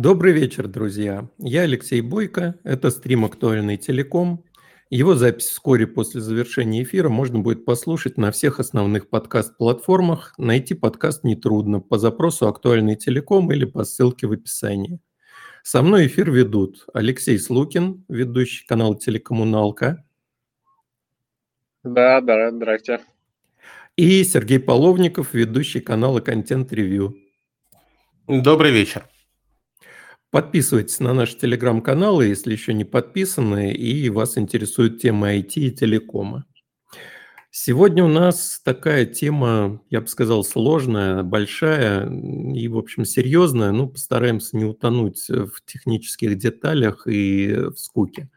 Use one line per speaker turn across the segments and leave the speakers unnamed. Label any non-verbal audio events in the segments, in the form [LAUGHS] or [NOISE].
Добрый вечер, друзья. Я Алексей Бойко. Это стрим «Актуальный телеком». Его запись вскоре после завершения эфира можно будет послушать на всех основных подкаст-платформах. Найти подкаст нетрудно по запросу «Актуальный телеком» или по ссылке в описании. Со мной эфир ведут Алексей Слукин, ведущий канала «Телекоммуналка».
Да, да, здрасте.
И Сергей Половников, ведущий канала «Контент Ревью».
Добрый вечер.
Подписывайтесь на наши телеграм-каналы, если еще не подписаны, и вас интересует тема IT и телекома. Сегодня у нас такая тема, я бы сказал, сложная, большая и, в общем, серьезная. Ну, постараемся не утонуть в технических деталях и в скуке.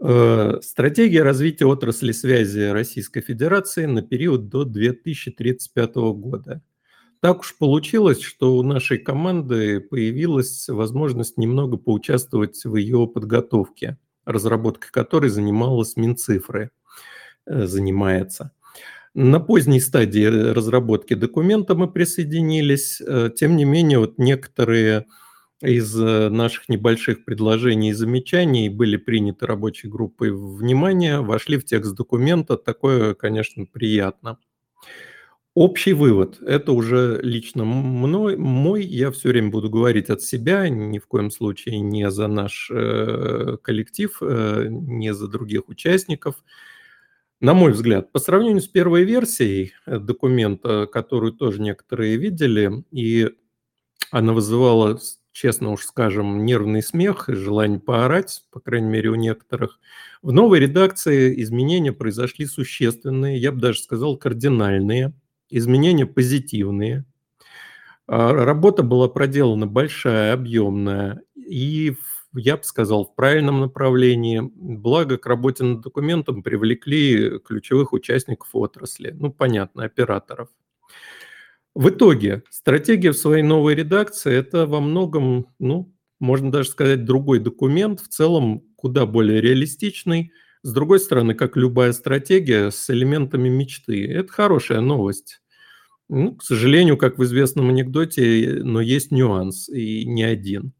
Э, стратегия развития отрасли связи Российской Федерации на период до 2035 года – так уж получилось, что у нашей команды появилась возможность немного поучаствовать в ее подготовке, разработкой которой занималась Минцифры, э, занимается. На поздней стадии разработки документа мы присоединились. Э, тем не менее, вот некоторые из э, наших небольших предложений и замечаний были приняты рабочей группой внимания, вошли в текст документа. Такое, конечно, приятно. Общий вывод. Это уже лично мной, мой. Я все время буду говорить от себя, ни в коем случае не за наш э, коллектив, э, не за других участников. На мой взгляд, по сравнению с первой версией э, документа, которую тоже некоторые видели, и она вызывала, честно уж скажем, нервный смех и желание поорать, по крайней мере, у некоторых. В новой редакции изменения произошли существенные, я бы даже сказал, кардинальные – изменения позитивные. А, работа была проделана большая, объемная, и, я бы сказал, в правильном направлении. Благо, к работе над документом привлекли ключевых участников отрасли, ну, понятно, операторов. В итоге, стратегия в своей новой редакции – это во многом, ну, можно даже сказать, другой документ, в целом куда более реалистичный, с другой стороны, как любая стратегия, с элементами мечты. Это хорошая новость. Ну, к сожалению, как в известном анекдоте, но есть нюанс, и не один.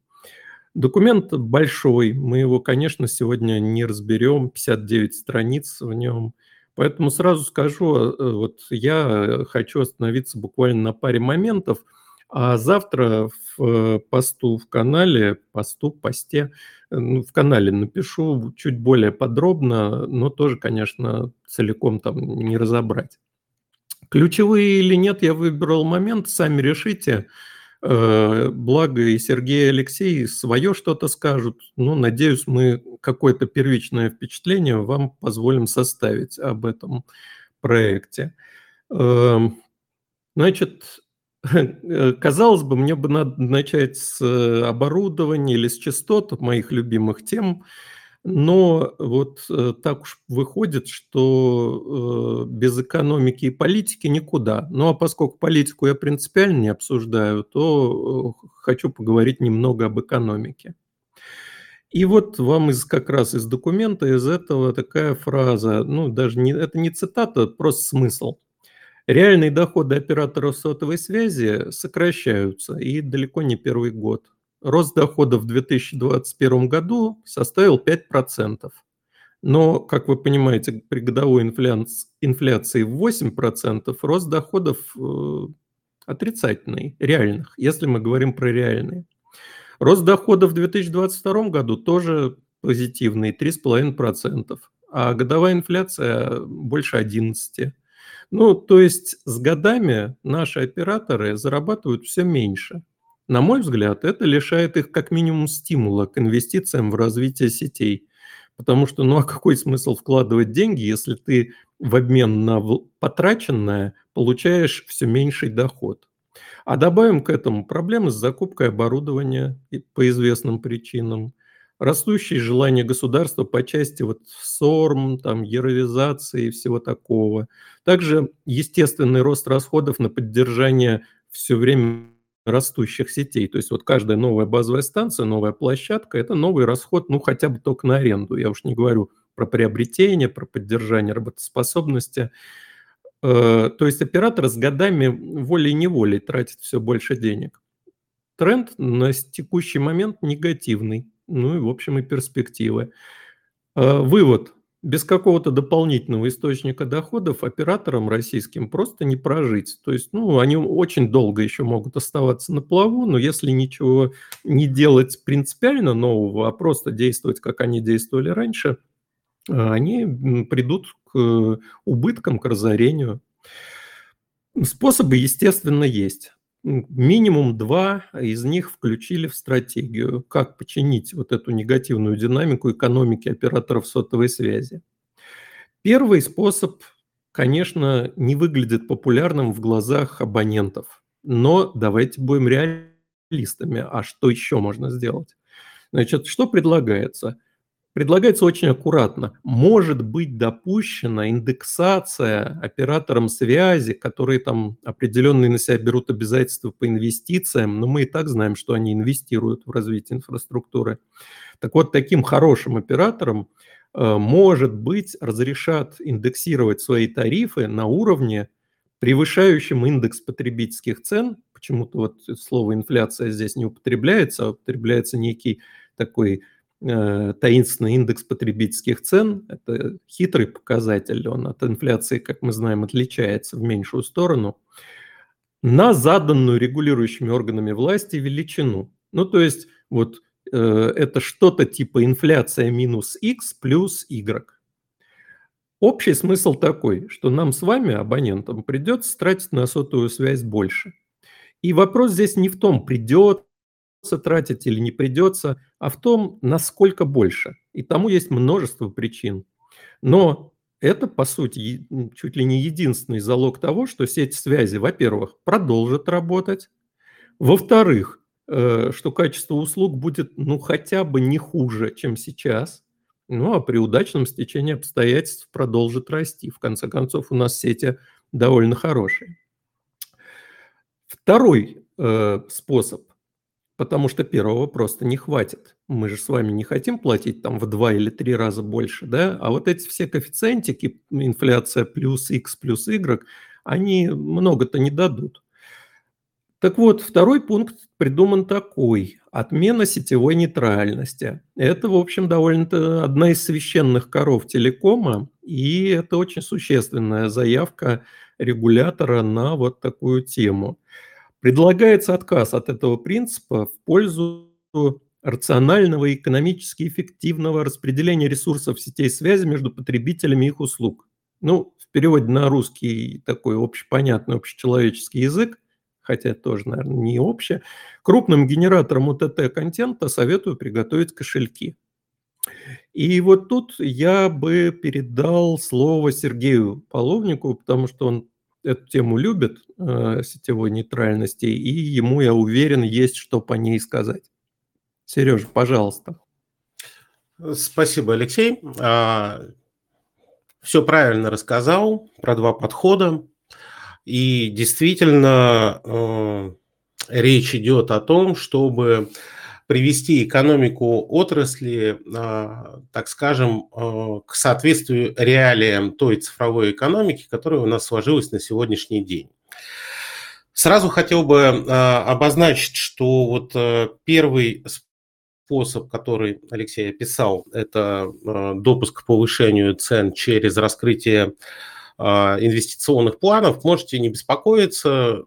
Документ большой, мы его, конечно, сегодня не разберем, 59 страниц в нем. Поэтому сразу скажу, э, вот я хочу остановиться буквально на паре моментов, а завтра в посту в канале, посту, посте, ну, в канале напишу чуть более подробно, но тоже, конечно, целиком там не разобрать. Ключевые или нет, я выбрал момент, сами решите. Э, благо и Сергей и Алексей свое что-то скажут. Ну, надеюсь, мы какое-то первичное впечатление вам позволим составить об этом проекте. Эм, значит, [LAUGHS] казалось бы, мне бы надо начать с оборудования или с частот моих любимых тем – но вот э, так уж выходит, что э, без экономики и политики никуда. Ну а поскольку политику я принципиально не обсуждаю, то э, хочу поговорить немного об экономике. И вот вам из, как раз из документа, из этого такая фраза, ну даже не, это не цитата, просто смысл. Реальные доходы операторов сотовой связи сокращаются, и далеко не первый год рост доходов в 2021 году составил 5%. Но, как вы понимаете, при годовой инфляции в 8% рост доходов э, отрицательный, реальных, если мы говорим про реальные. Рост доходов в 2022 году тоже позитивный, 3,5%, а годовая инфляция больше 11%. Ну, то есть с годами наши операторы зарабатывают все меньше – на мой взгляд, это лишает их как минимум стимула к инвестициям в развитие сетей. Потому что, ну а какой смысл вкладывать деньги, если ты в обмен на потраченное получаешь все меньший доход? А добавим к этому проблемы с закупкой оборудования по известным причинам, растущее желание государства по части вот СОРМ, там, яровизации и всего такого. Также естественный рост расходов на поддержание все время растущих сетей. То есть вот каждая новая базовая станция, новая площадка – это новый расход, ну, хотя бы только на аренду. Я уж не говорю про приобретение, про поддержание работоспособности. Э, то есть оператор с годами волей-неволей тратит все больше денег. тренд на текущий момент негативный. Ну и, в общем, и перспективы. Э, вывод. Без какого-то дополнительного источника доходов операторам российским просто не прожить. То есть, ну, они очень долго еще могут оставаться на плаву, но если ничего не делать принципиально нового, а просто действовать, как они действовали раньше, э, они придут к убыткам, к разорению. Способы, естественно, есть минимум два из них включили в стратегию, как починить вот эту негативную динамику экономики операторов сотовой связи. Первый способ, конечно, не выглядит популярным в глазах абонентов, но давайте будем реалистами. А что еще можно сделать? Значит, что предлагается – Предлагается очень аккуратно. Может быть допущена индексация операторам связи, которые там определенные на себя берут обязательства по инвестициям, но мы и так знаем, что они инвестируют в развитие инфраструктуры. Так вот, таким хорошим операторам, э, может быть, разрешат индексировать свои тарифы на уровне, превышающем индекс потребительских цен. Почему-то вот слово инфляция здесь не употребляется, а употребляется некий такой таинственный индекс потребительских цен. Это хитрый показатель, он от инфляции, как мы знаем, отличается в меньшую сторону, на заданную регулирующими органами власти величину. Ну, то есть вот э, это что-то типа инфляция минус x плюс y. Общий смысл такой, что нам с вами, абонентам, придется тратить на сотовую связь больше. И вопрос здесь не в том, придет тратить или не придется, а в том, насколько больше. И тому есть множество причин. Но это, по сути, чуть ли не единственный залог того, что сеть связи, во-первых, продолжит работать, во-вторых, э, что качество услуг будет, ну, хотя бы не хуже, чем сейчас, ну, а при удачном стечении обстоятельств продолжит расти. В конце концов, у нас сети довольно хорошие. Второй э, способ потому что первого просто не хватит. Мы же с вами не хотим платить там в два или три раза больше, да? А вот эти все коэффициентики, инфляция плюс x плюс y, они много-то не дадут. Так вот, второй пункт придуман такой. Отмена сетевой нейтральности. Это, в общем, довольно-то одна из священных коров телекома, и это очень существенная заявка регулятора на вот такую тему. Предлагается отказ от этого принципа в пользу рационального и экономически эффективного распределения ресурсов сетей связи между потребителями их услуг. Ну, в переводе на русский такой общепонятный, общечеловеческий язык, хотя тоже, наверное, не общее, крупным генераторам УТТ-контента советую приготовить кошельки. И вот тут я бы передал слово Сергею Половнику, потому что он эту тему любит, э, сетевой нейтральности, и ему, я уверен, есть что по ней сказать. Сережа, пожалуйста.
Спасибо, Алексей. А, Все правильно рассказал про два подхода. И действительно, э, речь идет о том, чтобы привести экономику отрасли, а, так скажем, а, к соответствию реалиям той цифровой экономики, которая у нас сложилась на сегодняшний день. Сразу хотел бы а, обозначить, что вот первый способ, который Алексей описал, это допуск к повышению цен через раскрытие инвестиционных планов. Можете не беспокоиться,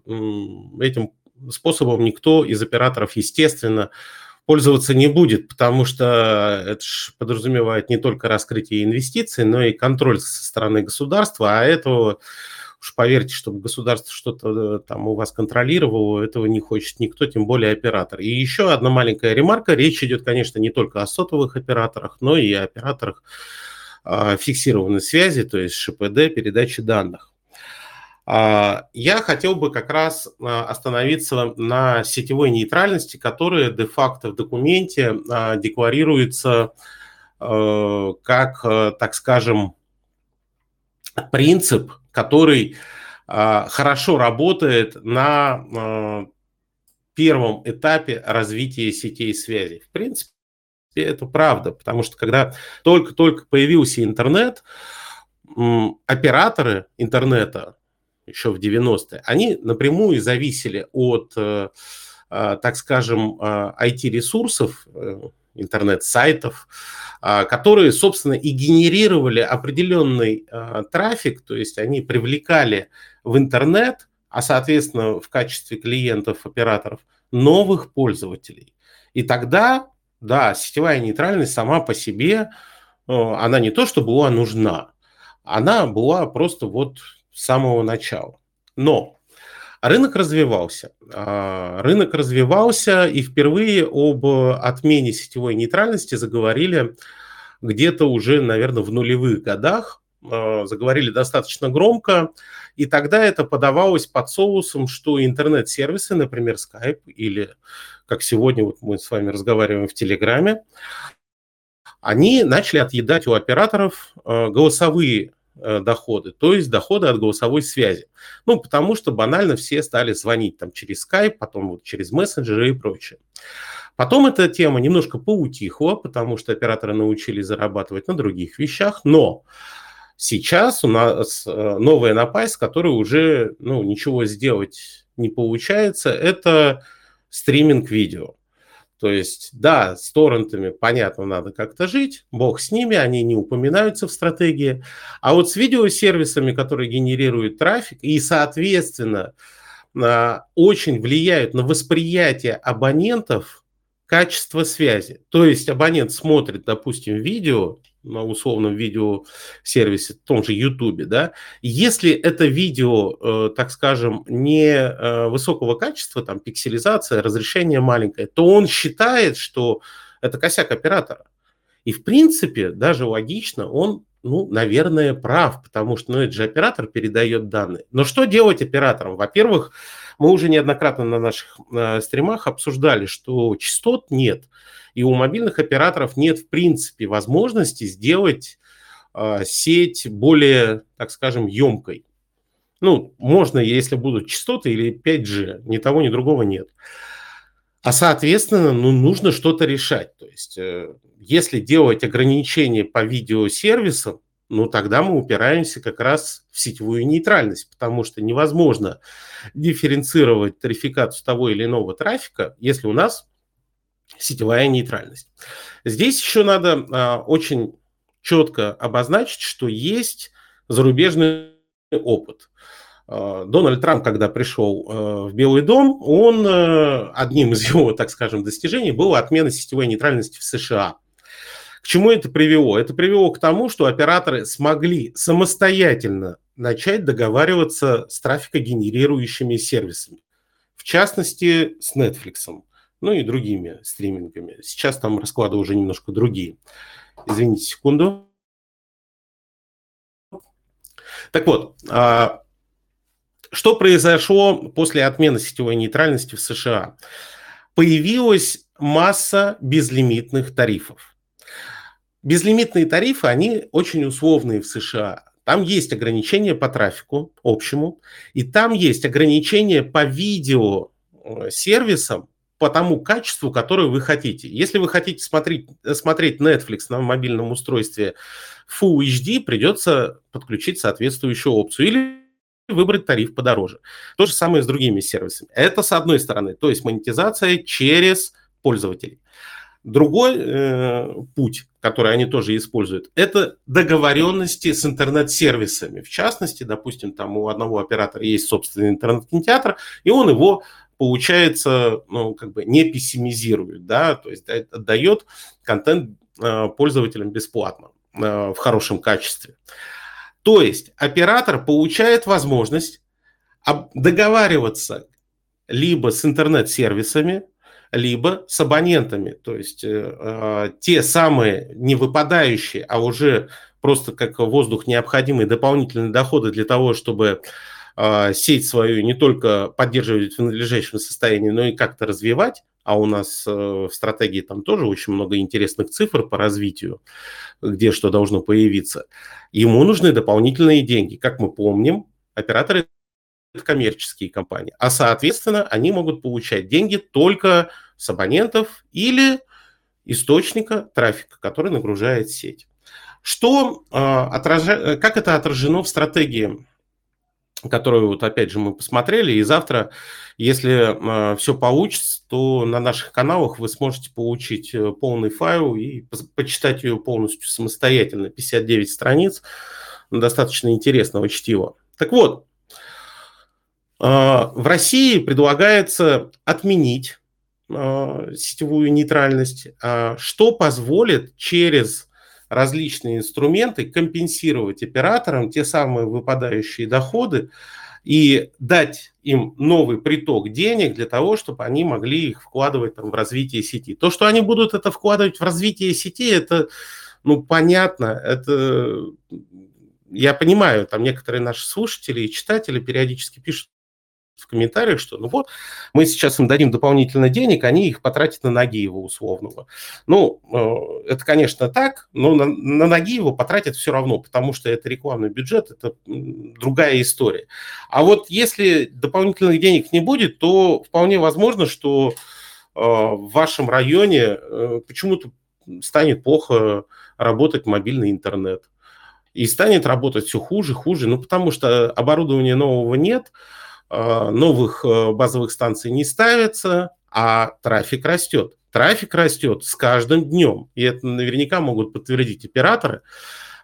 этим способом никто из операторов, естественно, пользоваться не будет, потому что это подразумевает не только раскрытие инвестиций, но и контроль со стороны государства, а этого уж поверьте, чтобы государство что-то э, там у вас контролировало, этого не хочет никто, тем более оператор. И еще одна маленькая ремарка. Речь идет, конечно, не только о сотовых операторах, но и о операторах э, фиксированной связи, то есть ШПД, передачи данных. А, я хотел бы как раз а, остановиться на сетевой нейтральности, которая де-факто в документе а, декларируется как, так скажем, принцип, который хорошо работает на первом этапе развития сетей связи. В принципе, это правда, потому что когда только-только появился интернет, операторы интернета еще в 90-е, они напрямую зависели от э, так скажем, IT-ресурсов, интернет-сайтов, которые, собственно, и генерировали определенный трафик, то есть они привлекали в интернет, а, соответственно, в качестве клиентов, операторов, новых пользователей. И тогда, да, сетевая нейтральность сама по себе, она не то, что была нужна, она была просто вот с самого начала. Но рынок развивался. А, рынок развивался, и впервые об отмене сетевой нейтральности заговорили где-то уже, наверное, в нулевых годах. А, заговорили достаточно громко, и тогда это подавалось под соусом, что интернет-сервисы, например, Skype или, как сегодня вот мы с вами разговариваем в Телеграме, они начали отъедать у операторов а, голосовые доходы, то есть доходы от голосовой связи. Ну, потому что банально все стали звонить там через Skype, потом вот через мессенджеры и прочее. Потом эта тема немножко поутихла, потому что операторы научились зарабатывать на других вещах, но сейчас у нас э, новая напасть, которой уже ну, ничего сделать не получается, это стриминг видео. То есть, да, с торрентами, понятно, надо как-то жить, бог с ними, они не упоминаются в стратегии. А вот с видеосервисами, которые генерируют трафик и, соответственно, а, очень влияют на восприятие абонентов качество связи. То есть абонент смотрит, допустим, видео, на условном видеосервисе, в том же YouTube, да, если это видео, э, так скажем, не э, высокого качества, там пикселизация, разрешение маленькое, то он считает, что это косяк оператора. И в принципе, даже логично, он, ну, наверное, прав, потому что, ну, это же оператор передает данные. Но что делать операторам? Во-первых, мы уже неоднократно на наших э, стримах обсуждали, что частот нет – и у мобильных операторов нет, в принципе, возможности сделать э, сеть более, так скажем, емкой. Ну, можно, если будут частоты или 5G, ни того, ни другого нет. А, соответственно, ну, нужно что-то решать. То есть, э, если делать ограничения по видеосервисам, ну, тогда мы упираемся как раз в сетевую нейтральность, потому что невозможно дифференцировать тарификацию того или иного трафика, если у нас сетевая нейтральность. Здесь еще надо а, очень четко обозначить, что есть зарубежный опыт. А, Дональд Трамп, когда пришел а, в Белый дом, он а, одним из его, так скажем, достижений была отмена сетевой нейтральности в США. К чему это привело? Это привело к тому, что операторы смогли самостоятельно начать договариваться с трафикогенерирующими сервисами. В частности, с Netflix ну и другими стримингами. Сейчас там расклады уже немножко другие. Извините секунду. Так вот, а, что произошло после отмены сетевой нейтральности в США? Появилась масса безлимитных тарифов. Безлимитные тарифы, они очень условные в США. Там есть ограничения по трафику общему, и там есть ограничения по видео э, сервисам, по тому качеству, которое вы хотите. Если вы хотите смотреть, смотреть Netflix на мобильном устройстве Full HD, придется подключить соответствующую опцию или выбрать тариф подороже. То же самое с другими сервисами. Это с одной стороны, то есть монетизация через пользователей. Другой э, путь, который они тоже используют, это договоренности с интернет-сервисами. В частности, допустим, там у одного оператора есть собственный интернет-кинотеатр, и он его получается, ну, как бы не пессимизирует, да, то есть отдает контент э, пользователям бесплатно э, в хорошем качестве. То есть оператор получает возможность договариваться либо с интернет-сервисами, либо с абонентами. То есть э, те самые не выпадающие, а уже просто как воздух необходимые дополнительные доходы для того, чтобы а, сеть свою не только поддерживать в надлежащем состоянии, но и как-то развивать, а у нас э, в стратегии там тоже очень много интересных цифр по развитию, где что должно появиться, ему нужны дополнительные деньги. Как мы помним, операторы это коммерческие компании, а соответственно они могут получать деньги только с абонентов или источника трафика, который нагружает сеть. Что, отража... как это отражено в стратегии которую вот опять же мы посмотрели, и завтра, если э, все получится, то на наших каналах вы сможете получить э, полный файл и по почитать ее полностью самостоятельно, 59 страниц, достаточно интересного чтива. Так вот, э, в России предлагается отменить э, сетевую нейтральность, что позволит через различные инструменты, компенсировать операторам те самые выпадающие доходы и дать им новый приток денег для того, чтобы они могли их вкладывать там, в развитие сети. То, что они будут это вкладывать в развитие сети, это ну, понятно, это я понимаю, там некоторые наши слушатели и читатели периодически пишут в комментариях, что ну вот, мы сейчас им дадим дополнительно денег, они их потратят на Нагиева условного. Ну, э, это, конечно, так, но на, на Нагиева потратят все равно, потому что это рекламный бюджет, это другая история. А вот если дополнительных денег не будет, то вполне возможно, что э, в вашем районе э, почему-то станет плохо работать мобильный интернет. И станет работать все хуже, хуже, ну потому что оборудования нового нет, новых э, базовых станций не ставится, а трафик растет. Трафик растет с каждым днем. И это наверняка могут подтвердить операторы.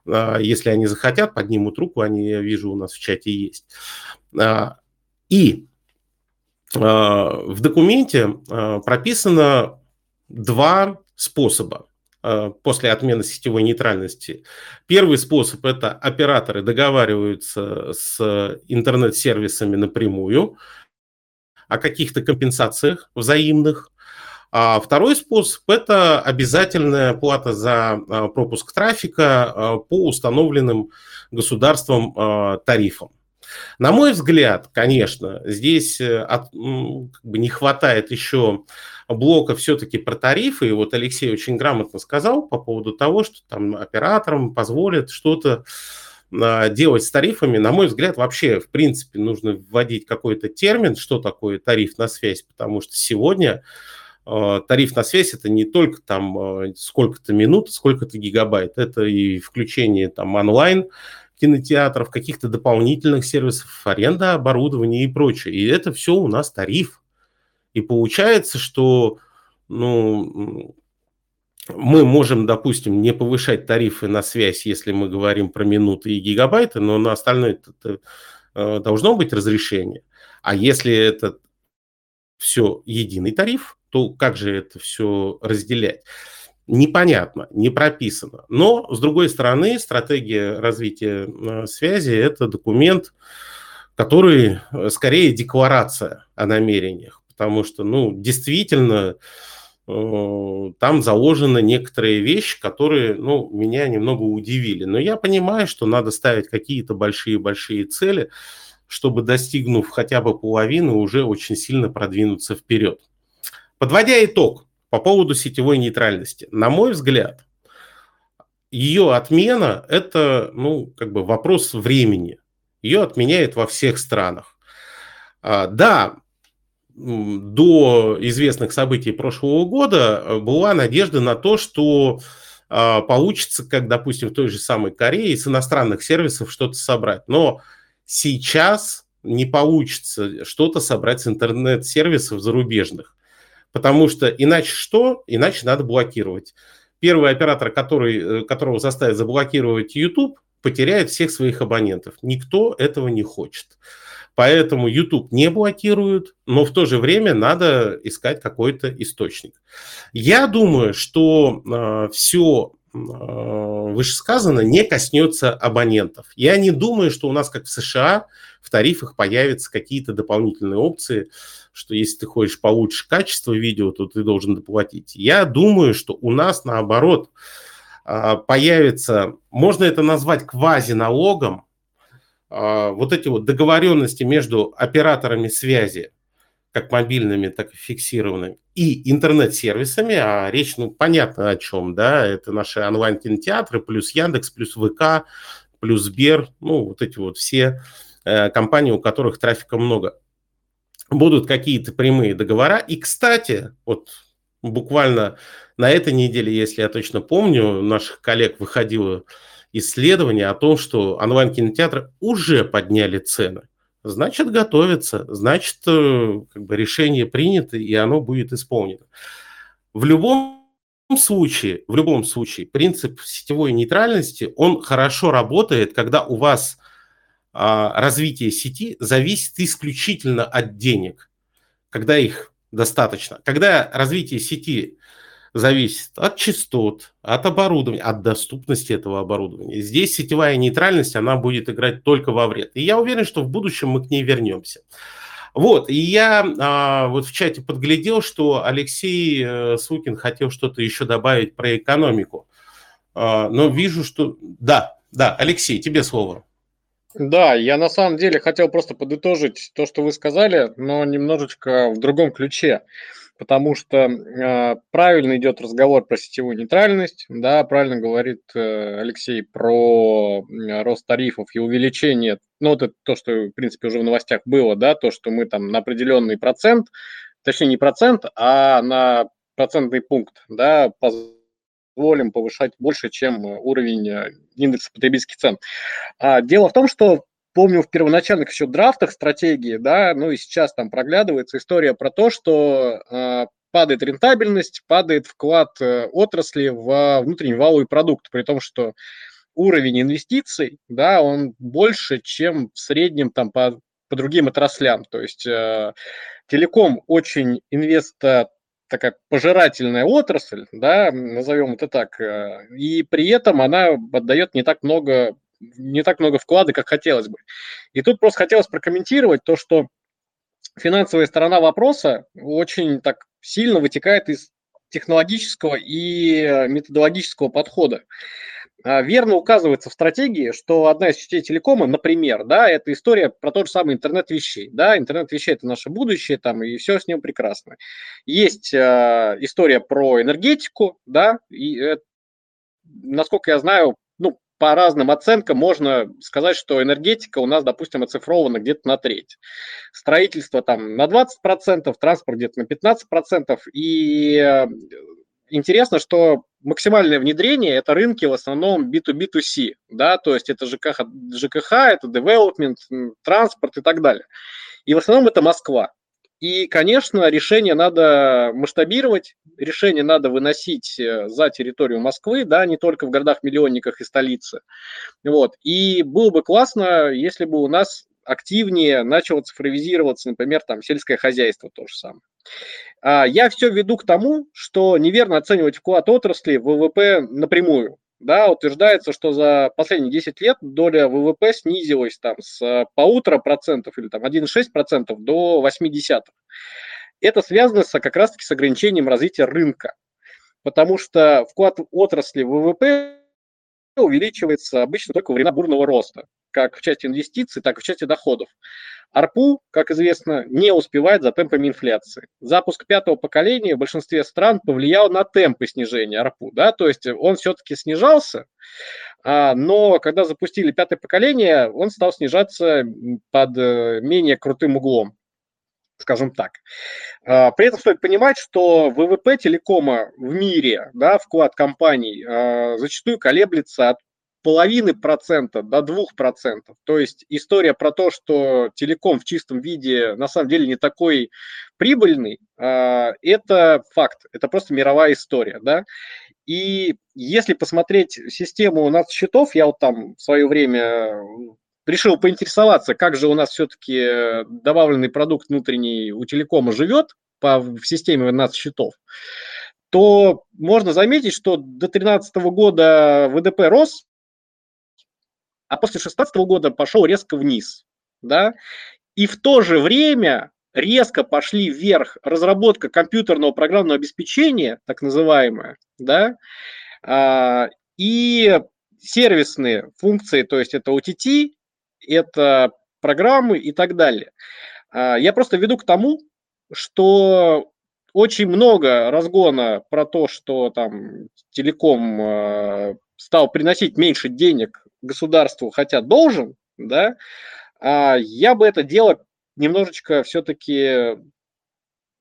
Э, если они захотят, поднимут руку, они, я вижу, у нас в чате есть. И в документе прописано два способа Э, после отмены сетевой нейтральности. Первый способ – это операторы договариваются с интернет-сервисами напрямую о каких-то компенсациях взаимных. А второй способ – это обязательная плата за э, пропуск трафика э, по установленным государством тарифам. На мой взгляд, конечно, здесь не хватает еще блока все-таки про тарифы. И вот Алексей очень грамотно сказал по поводу того, что там операторам позволят что-то а, делать с тарифами. На мой взгляд, вообще, в принципе, нужно вводить какой-то термин, что такое тариф на связь, потому что сегодня а, тариф на связь это не только там а, сколько-то минут, сколько-то гигабайт, это и включение там онлайн кинотеатров, каких-то дополнительных сервисов, аренда оборудования и прочее. И это все у нас тариф. И получается, что ну, мы можем, допустим, не повышать тарифы на связь, если мы говорим про минуты и гигабайты, но на остальное э, должно быть разрешение. А если это все единый тариф, то как же это все разделять? Непонятно, не прописано. Но, с другой стороны, стратегия развития э, связи – это документ, который э, скорее декларация о намерениях потому что, ну, действительно, э, там заложены некоторые вещи, которые, ну, меня немного удивили. Но я понимаю, что надо ставить какие-то большие-большие цели, чтобы, достигнув хотя бы половины, уже очень сильно продвинуться вперед. Подводя итог по поводу сетевой нейтральности, на мой взгляд, ее отмена – это, ну, как бы вопрос времени. Ее отменяют во всех странах. А, да, до известных событий прошлого года э, была надежда на то, что а, получится, как, допустим, в той же самой Корее, с иностранных сервисов что-то собрать. Но сейчас не получится что-то собрать с интернет-сервисов зарубежных. Потому что иначе что? Иначе надо блокировать. Первый оператор, который, э, которого заставит заблокировать YouTube, потеряет всех своих абонентов. Никто этого не хочет. Поэтому YouTube не блокируют, но в то же время надо искать какой-то источник. Я думаю, что э, все э, вышесказанное не коснется абонентов. Я не думаю, что у нас, как в США, в тарифах появятся какие-то дополнительные опции, что если ты хочешь получше качество видео, то ты должен доплатить. Я думаю, что у нас наоборот э, появится, можно это назвать квазиналогом, вот эти вот договоренности между операторами связи, как мобильными, так и фиксированными, и интернет-сервисами, а речь, ну, понятно о чем, да, это наши онлайн-кинотеатры, плюс Яндекс, плюс ВК, плюс Сбер, ну, вот эти вот все э, компании, у которых трафика много. Будут какие-то прямые договора. И, кстати, вот буквально на этой неделе, если я точно помню, наших коллег выходило исследование о том, что онлайн-кинотеатры уже подняли цены. значит готовится, значит э, как бы решение принято и оно будет исполнено. В любом случае, в любом случае, принцип сетевой нейтральности, он хорошо работает, когда у вас а, развитие сети зависит исключительно от денег, когда их достаточно. Когда развитие сети зависит от частот, от оборудования, от доступности этого оборудования. Здесь сетевая нейтральность, она будет играть только во вред. И я уверен, что в будущем мы к ней вернемся. Вот, и я а, вот в чате подглядел, что Алексей а, Сукин хотел что-то еще добавить про экономику. А, но вижу, что... Да, да, Алексей, тебе слово.
Да, я на самом деле хотел просто подытожить то, что вы сказали, но немножечко в другом ключе потому что э, правильно идет разговор про сетевую нейтральность, да, правильно говорит э, Алексей про э, рост тарифов и увеличение, ну, это то, что, в принципе, уже в новостях было, да, то, что мы там на определенный процент, точнее, не процент, а на процентный пункт, да, позволим повышать больше, чем уровень э, индекса потребительских цен. А, дело в том, что помню в первоначальных еще драфтах стратегии, да, ну и сейчас там проглядывается история про то, что э, падает рентабельность, падает вклад э, отрасли в внутренний валовый продукт, при том, что уровень инвестиций, да, он больше, чем в среднем там по, по другим отраслям. То есть э, телеком очень инвеста такая пожирательная отрасль, да, назовем это так, э, и при этом она отдает не так много не так много вклада, как хотелось бы. И тут просто хотелось прокомментировать то, что финансовая сторона вопроса очень так сильно вытекает из технологического и методологического подхода. А, верно указывается в стратегии, что одна из частей телекома, например, да, это история про тот же самый интернет вещей. Да, интернет вещей это наше будущее, там, и все с ним прекрасно. Есть э, история про энергетику, да, и, э, насколько я знаю, по разным оценкам можно сказать, что энергетика у нас, допустим, оцифрована где-то на треть. Строительство там на 20%, транспорт где-то на 15%. И э, интересно, что максимальное внедрение – это рынки в основном B2B2C, да, то есть это ЖКХ, ЖКХ, это development, транспорт и так далее. И в основном это Москва. И, конечно, решение надо масштабировать, решение надо выносить э, за территорию Москвы, да, не только в городах-миллионниках и столице. Вот. И было бы классно, если бы у нас активнее начало цифровизироваться, например, там сельское хозяйство то же самое. А, я все веду к тому, что неверно оценивать вклад отрасли в ВВП напрямую да, утверждается, что за последние 10 лет доля ВВП снизилась там с полутора процентов или там 1,6 процентов до 0,8. Это связано с, как раз-таки с ограничением развития рынка, потому что вклад отрасли ВВП увеличивается обычно только во времена бурного роста, как в части инвестиций, так и в части доходов. АРПУ, как известно, не успевает за темпами инфляции. Запуск пятого поколения в большинстве стран повлиял на темпы снижения АРПУ. Да? То есть он все-таки снижался, а, но когда запустили пятое поколение, он стал снижаться под э, менее крутым углом скажем так. А, при этом стоит понимать, что ВВП телекома в мире, да, вклад компаний а, зачастую колеблется от половины процента до двух процентов. То есть история про то, что телеком в чистом виде на самом деле не такой прибыльный, а, это факт, это просто мировая история, да. И если посмотреть систему у нас счетов, я вот там в свое время решил поинтересоваться, как же у нас все-таки добавленный продукт внутренний у телекома живет по, в системе нас счетов, то можно заметить, что до 2013 года ВДП рос, а после 2016 года пошел резко вниз. Да? И в то же время резко пошли вверх разработка компьютерного программного обеспечения, так называемое, да, а, и сервисные функции, то есть это OTT, это программы и так далее. А, я просто веду к тому, что очень много разгона про то, что там телеком а, стал приносить меньше денег государству, хотя должен, да, а я бы это дело немножечко все-таки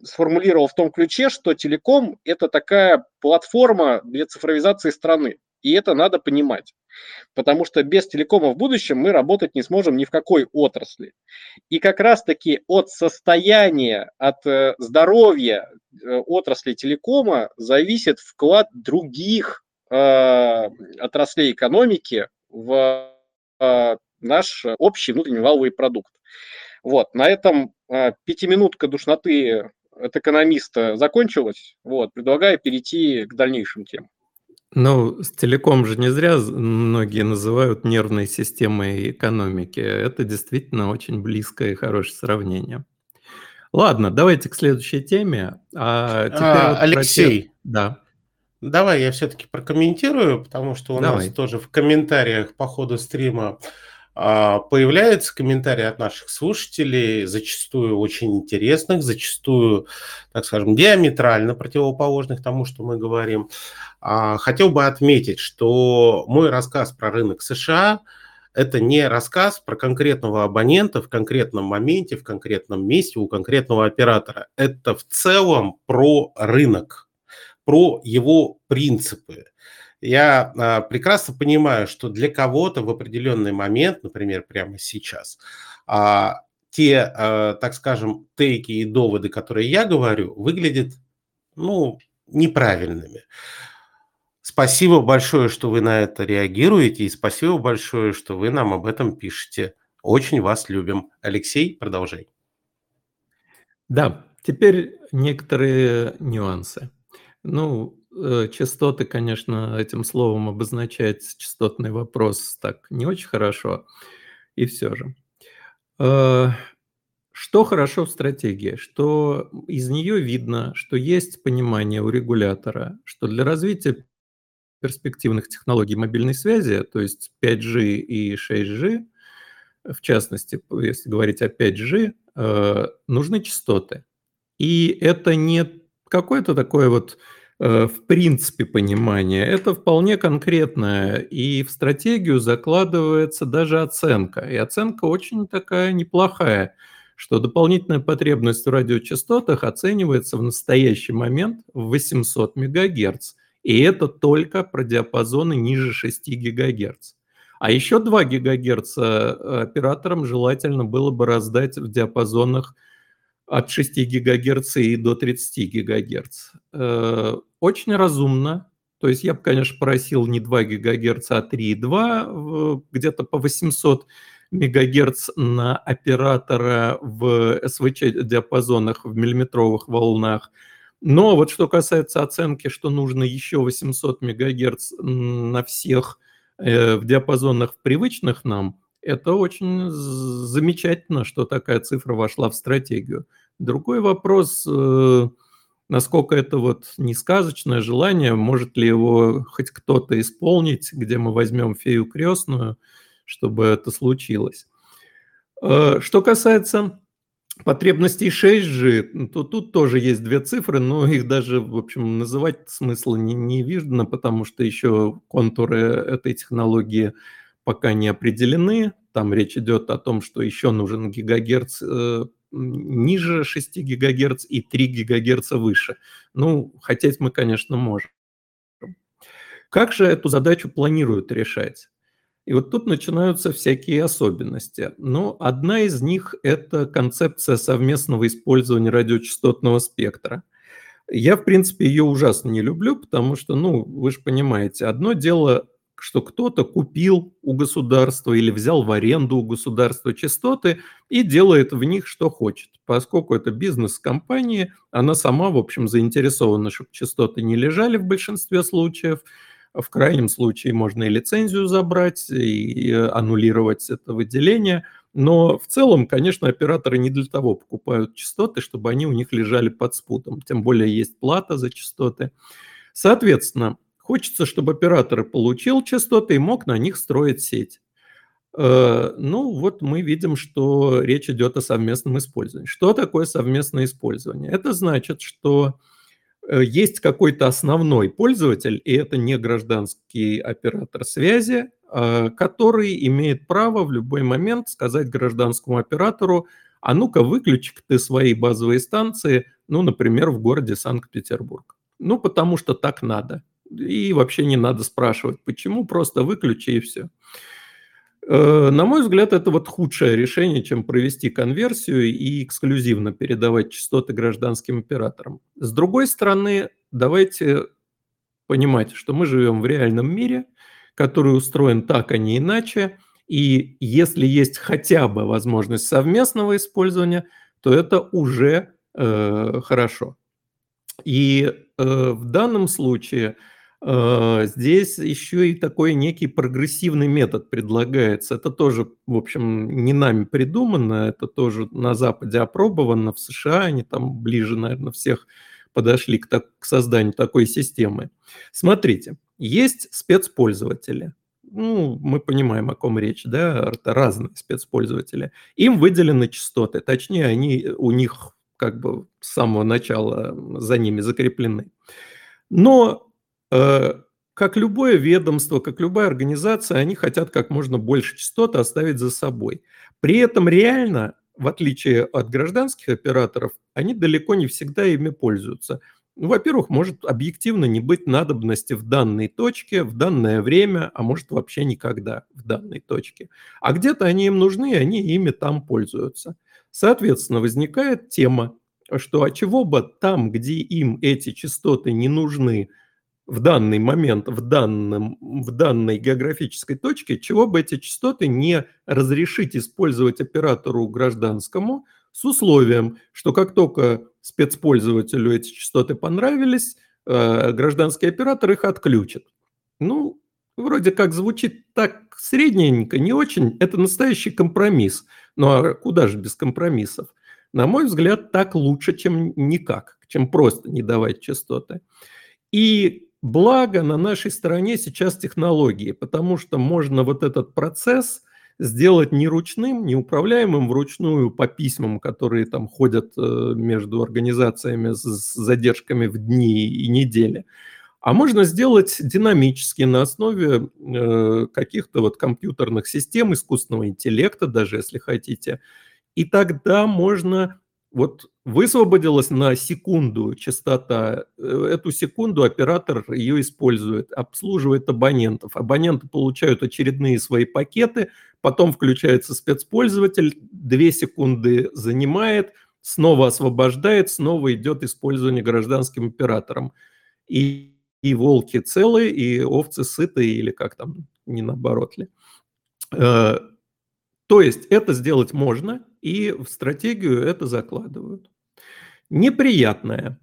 сформулировал в том ключе, что телеком – это такая платформа для цифровизации страны, и это надо понимать. потому что без телекома в будущем мы работать не сможем ни в какой отрасли. И как раз-таки от состояния, от э, здоровья э, отрасли телекома зависит вклад других э, отраслей экономики в э, наш общий внутренний валовый продукт. Вот, на этом э, пятиминутка душноты от экономиста закончилась. Вот, предлагаю перейти к дальнейшим темам.
Ну, с телеком же не зря многие называют нервной системой экономики. Это действительно очень близкое и хорошее сравнение. Ладно, давайте к следующей теме.
А, теперь а, вот Алексей, те... да. Давай я все-таки прокомментирую, потому что у Давай. нас тоже в комментариях по ходу стрима а, появляются комментарии от наших слушателей, зачастую очень интересных, зачастую, так скажем, диаметрально противоположных тому, что мы говорим. А, хотел бы отметить, что мой рассказ про рынок США – это не рассказ про конкретного абонента в конкретном моменте, в конкретном месте у конкретного оператора. Это в целом про рынок, про его принципы. Я а, прекрасно понимаю, что для кого-то в определенный момент, например, прямо сейчас, а, те, а, так скажем, тейки и доводы, которые я говорю, выглядят, ну, неправильными. Спасибо большое, что вы на это реагируете, и спасибо большое, что вы нам об этом пишете. Очень вас любим. Алексей, продолжай.
Да, теперь некоторые нюансы. Ну, Э, частоты, конечно, этим словом обозначать частотный вопрос так не очень хорошо, и все же. Э, что хорошо в стратегии? Что из нее видно, что есть понимание у регулятора, что для развития перспективных технологий мобильной связи, то есть 5G и 6G, в частности, если говорить о 5G, э, нужны частоты. И это не какое-то такое вот Э, в принципе понимание, это вполне конкретное, и в стратегию закладывается даже оценка. И оценка очень такая неплохая, что дополнительная потребность в радиочастотах оценивается в настоящий момент в 800 МГц. И это только про диапазоны ниже 6 ГГц. А еще 2 ГГц э, операторам желательно было бы раздать в диапазонах от 6 ГГц и до 30 ГГц. Э, очень разумно. То есть я бы, конечно, просил не 2 ГГц, а 3,2, где-то по 800 МГц на оператора в СВЧ-диапазонах, в миллиметровых волнах. Но вот что касается оценки, что нужно еще 800 МГц на всех э, в диапазонах привычных нам, это очень замечательно, что такая цифра вошла в стратегию. Другой вопрос, э, насколько это вот не сказочное желание, может ли его хоть кто-то исполнить, где мы возьмем фею крестную, чтобы это случилось. Э, что касается потребностей 6G, то тут тоже есть две цифры, но их даже, в общем, называть смысла не, не видно, потому что еще контуры этой технологии пока не определены. Там речь идет о том, что еще нужен гигагерц э, ниже 6 ГГц и 3 ГГц выше. Ну, хотеть мы, конечно, можем. Как же эту задачу планируют решать? И вот тут начинаются всякие особенности. Но одна из них – это концепция совместного использования радиочастотного спектра. Я, в принципе, ее ужасно не люблю, потому что, ну, вы же понимаете, одно дело что кто-то купил у государства или взял в аренду у государства частоты и делает в них что хочет. Поскольку это бизнес-компания, она сама, в общем, заинтересована, чтобы частоты не лежали в большинстве случаев. В крайнем случае можно и лицензию забрать, и аннулировать это выделение. Но в целом, конечно, операторы не для того покупают частоты, чтобы они у них лежали под спутом. Тем более есть плата за частоты. Соответственно, Хочется, чтобы оператор получил частоты и мог на них строить сеть. Э, ну, вот мы видим, что речь идет о совместном использовании. Что такое совместное использование? Это значит, что э, есть какой-то основной пользователь, и это не гражданский оператор связи, э, который имеет право в любой момент сказать гражданскому оператору, а ну-ка выключи ты свои базовые станции, ну, например, в городе Санкт-Петербург. Ну, потому что так надо И вообще не надо спрашивать, почему, просто выключи и все. Э, на мой взгляд, это вот худшее решение, чем провести конверсию и эксклюзивно передавать частоты гражданским операторам. С другой стороны, давайте понимать, что мы живем в реальном мире, который устроен так, а не иначе, и если есть хотя бы возможность совместного использования, то это уже э, хорошо. И э, в данном случае здесь еще и такой некий прогрессивный метод предлагается. Это тоже, в общем, не нами придумано, это тоже на Западе опробовано, в США они там ближе, наверное, всех подошли к, так, к созданию такой системы. Смотрите, есть спецпользователи, ну, мы понимаем, о ком речь, да, это разные спецпользователи. Им выделены частоты, точнее, они у них как бы с самого начала за ними закреплены. Но э, как любое ведомство, как любая организация, они хотят как можно больше частот оставить за собой. При этом реально, в отличие от гражданских операторов, они далеко не всегда ими пользуются. Ну, во-первых, может объективно не быть надобности в данной точке, в данное время, а может вообще никогда в данной точке. А где-то они им нужны, и они ими там пользуются. Соответственно, возникает тема, что а чего бы там, где им эти частоты не нужны в данный момент, в, данном, в данной географической точке, чего бы эти частоты не разрешить использовать оператору гражданскому с условием, что как только спецпользователю эти частоты понравились, э, гражданский оператор их отключит. Ну, вроде как звучит так средненько, не очень. Это настоящий компромисс. Ну а куда же без компромиссов? На мой взгляд, так лучше, чем никак, чем просто не давать частоты. И благо на нашей стороне сейчас технологии, потому что можно вот этот процесс сделать не ручным, не управляемым вручную по письмам, которые там ходят э, между организациями с задержками в дни и недели, а можно сделать динамически на основе э, каких-то вот компьютерных систем, искусственного интеллекта, даже если хотите. И тогда можно вот высвободилась на секунду частота, э, эту секунду оператор ее использует, обслуживает абонентов. Абоненты получают очередные свои пакеты, потом включается спецпользователь, две секунды занимает, снова освобождает, снова идет использование гражданским оператором. И, и волки целые, и овцы сытые, или как там, не наоборот ли. То есть это сделать можно, и в стратегию это закладывают. Неприятное.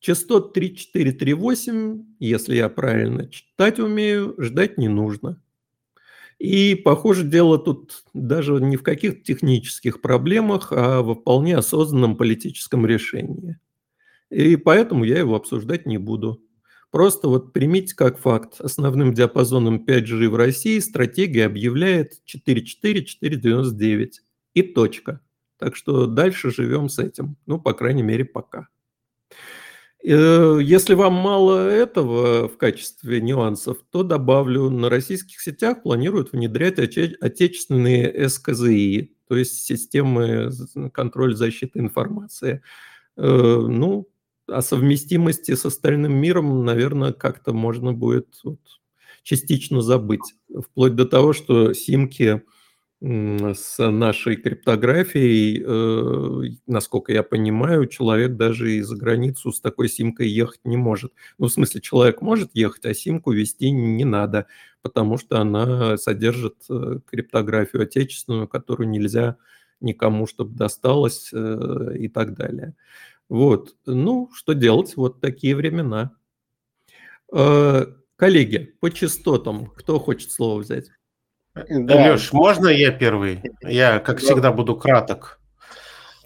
Частот 3438, если я правильно читать умею, ждать не нужно. И, похоже, дело тут даже не в каких-то технических проблемах, а во вполне осознанном политическом решении. И поэтому я его обсуждать не буду. Просто вот примите как факт. Основным диапазоном 5G в России стратегия объявляет 4.4-4.99 и точка. Так что дальше живем с этим. Ну, по крайней мере, пока. Э, если вам мало этого в качестве нюансов, то добавлю, на российских сетях планируют внедрять отечественные СКЗИ, то есть системы контроля защиты информации. Э, ну, о совместимости с остальным миром, наверное, как-то можно будет вот частично забыть. Вплоть до того, что симки с нашей криптографией, э, насколько я понимаю, человек даже и за границу с такой симкой ехать не может. Ну, в смысле, человек может ехать, а симку вести не надо, потому что она содержит э, криптографию отечественную, которую нельзя никому, чтобы досталось э, и так далее. Вот. Ну, что делать? Вот такие времена. Э, коллеги, по частотам, кто хочет слово взять?
Да. Леш, можно я первый? Я, как да. всегда, буду краток.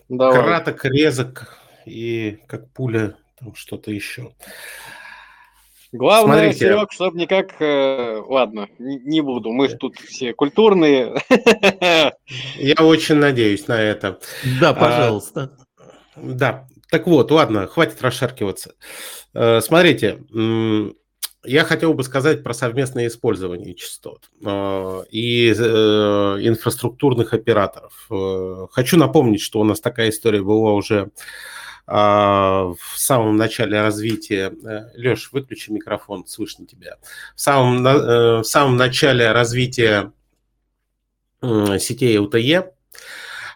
Давай. Краток, резок и как пуля, там что-то еще.
Главное, Смотрите. Серег, чтобы никак... Э, ладно, не, не буду, мы же тут все культурные.
Я очень надеюсь на это.
Да, а, пожалуйста.
А, да, так вот, ладно, хватит расшаркиваться. Э, смотрите, я хотел бы сказать про совместное использование частот э, и э, инфраструктурных операторов. Хочу напомнить, что у нас такая история была уже в самом начале развития... Леш, выключи микрофон, слышно тебя. В самом, в самом начале развития сетей ЛТЕ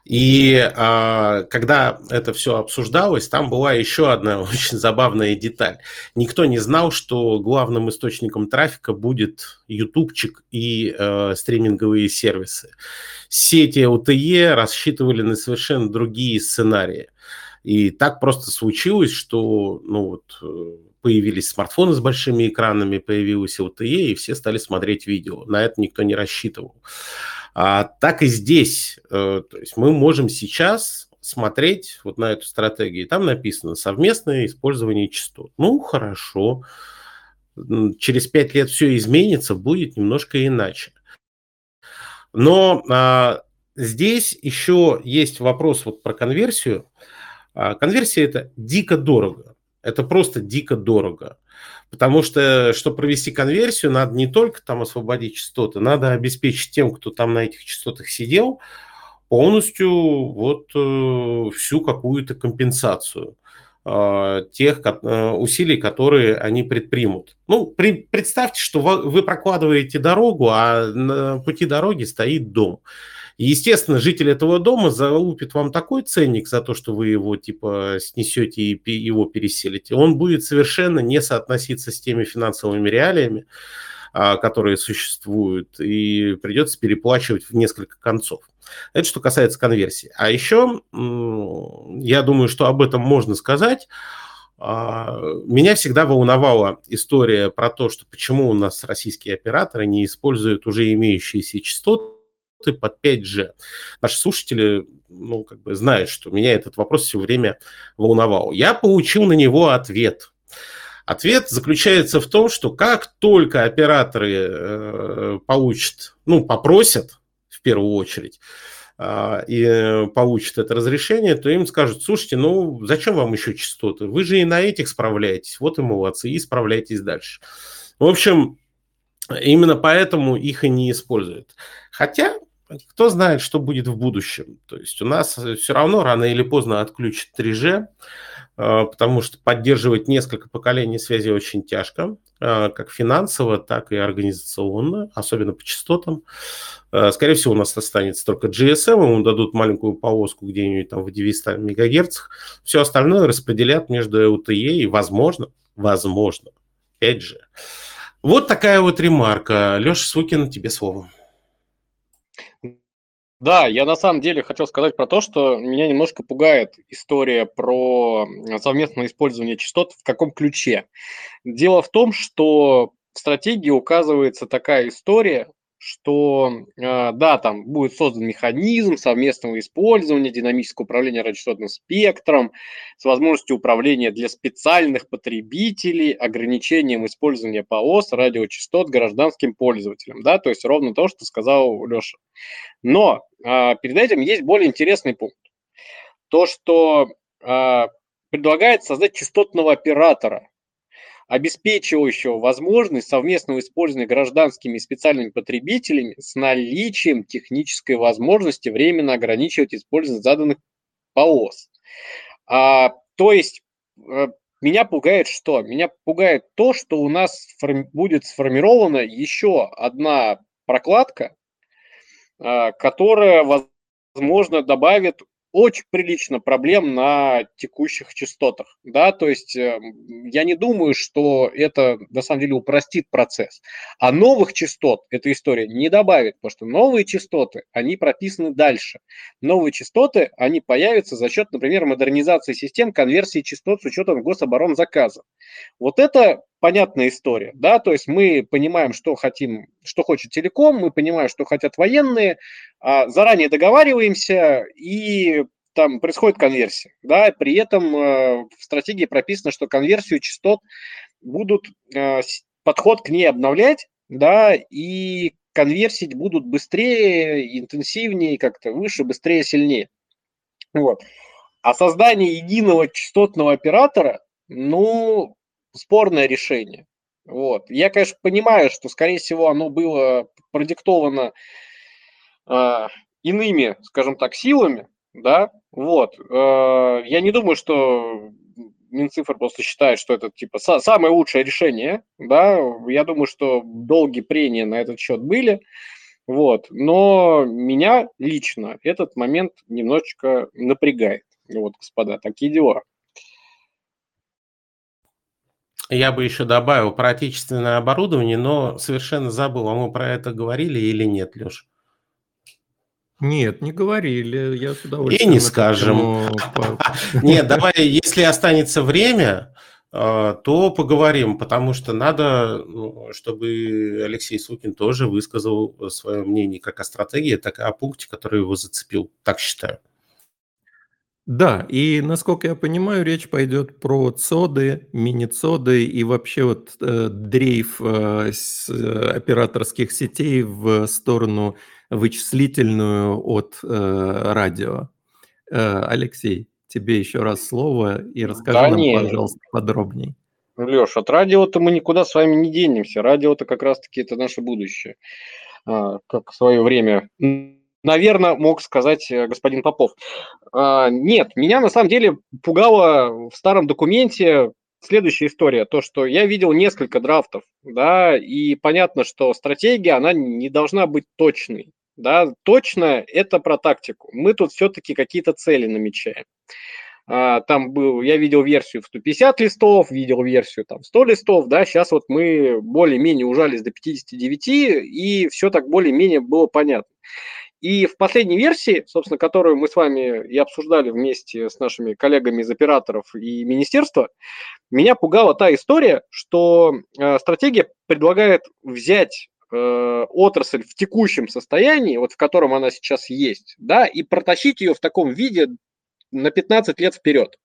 и а, когда это все обсуждалось, там была еще одна [LAUGHS] очень забавная деталь. Никто не знал, что главным источником трафика будет ютубчик и э, стриминговые сервисы. Сети ЛТЕ рассчитывали на совершенно другие сценарии. И так просто случилось, что ну вот, э, появились смартфоны с большими экранами, появилась LTE, и все стали смотреть видео. На это никто не рассчитывал. А, так и здесь. Э, то есть мы можем сейчас смотреть вот на эту стратегию. Там написано совместное использование частот. Ну, хорошо. Через пять лет все изменится, будет немножко иначе. Но а, здесь еще есть вопрос вот про конверсию. А, конверсия это дико дорого. Это просто дико дорого. Потому что, чтобы провести конверсию, надо не только там освободить частоты, надо обеспечить тем, кто там на этих частотах сидел, полностью вот э, всю какую-то компенсацию э, тех э, усилий, которые они предпримут. Ну, при, представьте, что вы, прокладываете дорогу, а на пути дороги стоит дом. Естественно, житель этого дома залупит вам такой ценник за то, что вы его типа снесете и его переселите. Он будет совершенно не соотноситься с теми финансовыми реалиями, а, которые существуют, и придется переплачивать в несколько концов. Это что касается конверсии. А еще, я думаю, что об этом можно сказать. А, меня всегда волновала история про то, что почему у нас российские операторы не используют уже имеющиеся частоты под 5G. Наши слушатели ну, как бы знают, что меня этот вопрос все время волновал. Я получил на него ответ. Ответ заключается в том, что как только операторы э, получат, ну, попросят в первую очередь, э, и получат это разрешение, то им скажут, слушайте, ну, зачем вам еще частоты? Вы же и на этих справляетесь, вот и молодцы, и справляйтесь дальше. В общем, именно поэтому их и не используют. Хотя кто знает, что будет в будущем. То есть у нас все равно рано или поздно отключат 3G, а, потому что поддерживать несколько поколений связи очень тяжко, а, как финансово, так и организационно, особенно по частотам. Скорее всего, у нас останется только GSM, ему дадут маленькую полоску где-нибудь там в 900 МГц. Все остальное распределят между LTE и, возможно, возможно, 5G. Вот такая вот ремарка. Леша Сукин, тебе слово.
Да, я на самом деле хотел сказать про то, что меня немножко пугает история про совместное использование частот в каком ключе. Дело в том, что в стратегии указывается такая история, что э, да, там будет создан механизм совместного использования, динамического управления радиочастотным спектром с возможностью управления для специальных потребителей, ограничением использования ПОС радиочастот гражданским пользователям. Да, то есть ровно то, что сказал Леша. Но э, перед этим есть более интересный пункт. То, что э, предлагает создать частотного оператора, обеспечивающего возможность совместного использования гражданскими и специальными потребителями с наличием технической возможности временно ограничивать использование заданных ПОС. А, то есть э, меня пугает что? Меня пугает то, что у нас будет сформирована еще одна прокладка, а, которая, возможно, добавит очень прилично проблем на текущих частотах, да, то есть э, я не думаю, что это на самом деле упростит процесс, а новых частот эта история не добавит, потому что новые частоты, они прописаны дальше, новые частоты, они появятся за счет, например, модернизации систем конверсии частот с учетом гособоронзаказа. Вот это понятная история, да, то есть мы понимаем, что хотим, что хочет телеком, мы понимаем, что хотят военные, а, заранее договариваемся и там происходит конверсия, да, при этом э, в стратегии прописано, что конверсию частот будут э, подход к ней обновлять, да, и конверсить будут быстрее, интенсивнее, как-то выше, быстрее, сильнее. Вот. А создание единого частотного оператора, ну, спорное решение. Вот. Я, конечно, понимаю, что, скорее всего, оно было продиктовано э, иными, скажем так, силами, да, вот. Э, я не думаю, что Минцифр просто считает, что это типа самое лучшее решение, да, я думаю, что долгие прения на этот счет были, вот, но меня лично этот момент немножечко напрягает, вот, господа, такие дела.
Я бы еще добавил про отечественное оборудование, но совершенно забыл, а мы про это говорили или нет, Леш?
Нет, не говорили. Я с
удовольствием. И не скажем. [LAUGHS] Нет, давай, если останется время, э, то поговорим, потому что надо, ну, чтобы Алексей Сукин тоже высказал свое мнение как о стратегии, так и о пункте, который его зацепил. Так считаю.
Да, и насколько я понимаю, речь пойдет про цоды, мини-цоды и вообще вот э, дрейф э, с, э, операторских сетей в сторону вычислительную от э, радио. Э, Алексей, тебе еще раз слово и расскажи да нам, нет. пожалуйста, подробней.
Леш, от радио-то мы никуда с вами не денемся. Радио-то как раз-таки это наше будущее. А, как в свое время наверное, мог сказать э, господин Попов. А, нет, меня на самом деле пугало в старом документе следующая история, то, что я видел несколько драфтов, да, и понятно, что стратегия, она не должна быть точной, да, точно это про тактику. Мы тут все-таки какие-то цели намечаем. А, там был, я видел версию в 150 листов, видел версию там 100 листов, да, сейчас вот мы более-менее ужались до 59, и все так более-менее было понятно. И в последней версии, собственно, которую мы с вами и обсуждали вместе с нашими коллегами из операторов и министерства, меня пугала та история, что э, стратегия предлагает взять э, отрасль в текущем состоянии, вот в котором она сейчас есть, да, и протащить ее в таком виде на 15 лет вперед.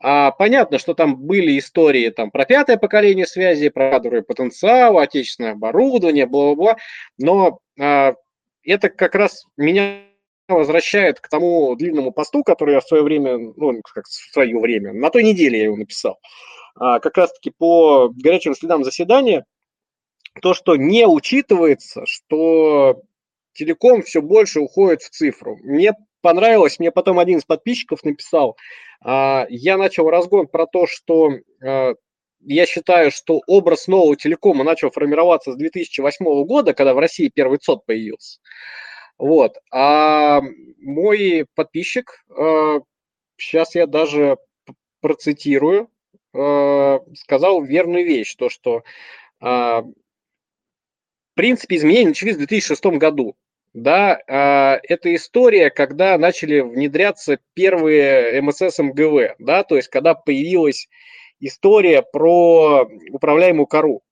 А, понятно, что там были истории там, про пятое поколение связи, про кадровый потенциал, отечественное оборудование, бла-бла-бла, но а, это как раз меня возвращает к тому длинному посту, который я в свое время, ну, как в свое время, на той неделе я его написал, а, как раз-таки по горячим следам заседания, то, что не учитывается, что телеком все больше уходит в цифру. Мне понравилось, мне потом один из подписчиков написал, а, я начал разгон про то, что а, я считаю, что образ нового телекома начал формироваться с 2008 года, когда в России первый ЦОД появился. Вот. А мой подписчик, сейчас э, я даже процитирую, э, сказал верную вещь, то, что э, в принципе изменения начались в 2006 году. Да, это история, когда начали внедряться первые МСС МГВ, да, то есть когда появилась история про управляемую кору.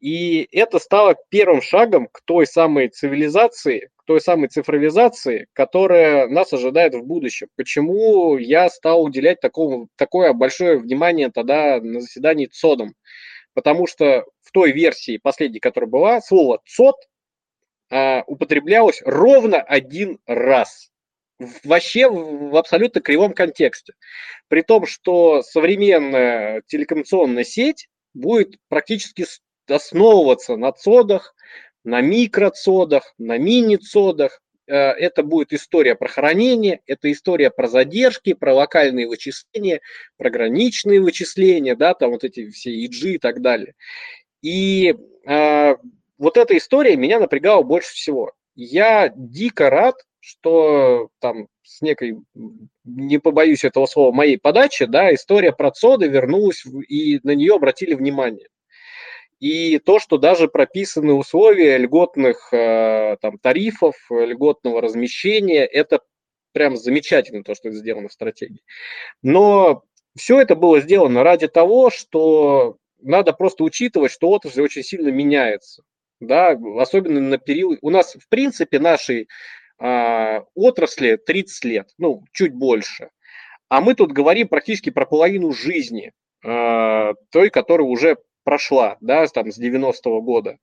И это стало первым шагом к той самой цивилизации, к той самой цифровизации, которая нас ожидает в будущем. Почему я стал уделять такому, такое большое внимание тогда на заседании ЦОДом? Потому что в той версии последней, которая была, слово ЦОД а, употреблялось ровно один раз вообще в абсолютно кривом контексте. При том, что современная телекоммуникационная сеть будет практически основываться на цодах, на микроцодах, на мини-цодах. Э, это будет история про хранение, это история про задержки, про локальные вычисления, про граничные вычисления, да, там вот эти все EG и так далее. И э, вот эта история меня напрягала больше всего. Я дико рад, что там с некой, не побоюсь этого слова, моей подачи, да, история про ЦОДы вернулась и на нее обратили внимание. И то, что даже прописаны условия льготных э, там, тарифов, льготного размещения, это прям замечательно, то, что это сделано в стратегии. Но все это было сделано ради того, что надо просто учитывать, что отрасль очень сильно меняется. Да, особенно на период. У нас, в принципе, нашей а, отрасли 30 лет, ну, чуть больше. А мы тут говорим практически про половину жизни, а, той, которая уже прошла, да, там с 90-го года.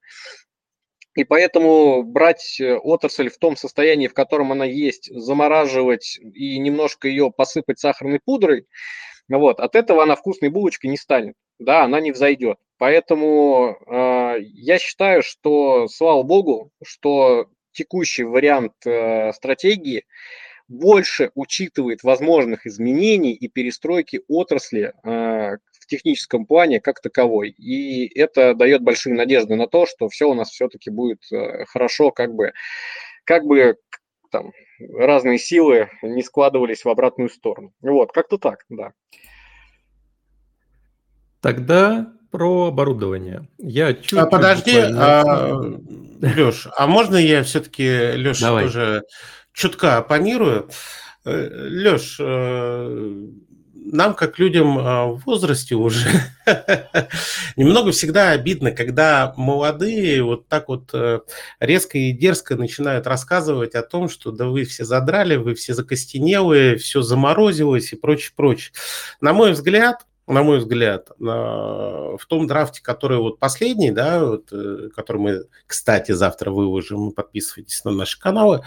И поэтому брать э, отрасль в том состоянии, в котором она есть, замораживать и немножко ее посыпать сахарной пудрой, вот, от этого она вкусной булочкой не станет, да, она не взойдет. Поэтому э, я считаю, что, слава богу, что текущий вариант э, стратегии, больше учитывает возможных изменений и перестройки отрасли в техническом плане как таковой. И это дает большие надежды на то, что все у нас все-таки будет хорошо, как бы, как бы там разные силы не складывались в обратную сторону. Вот, как-то так, да.
Тогда про оборудование. Я
чуть а подожди, а, Леш, а можно я все-таки, Леш, тоже чутка оппонирую? Э, Леш, э, нам, как людям а, в возрасте уже, [LAUGHS] немного всегда обидно, когда молодые вот так вот э, резко и дерзко начинают рассказывать о том, что да вы все задрали, вы все закостенелые, все заморозилось и прочее, прочее. На мой взгляд, на мой взгляд, в том драфте, который вот последний, да, вот, э, который мы, кстати, завтра выложим, подписывайтесь на наши каналы,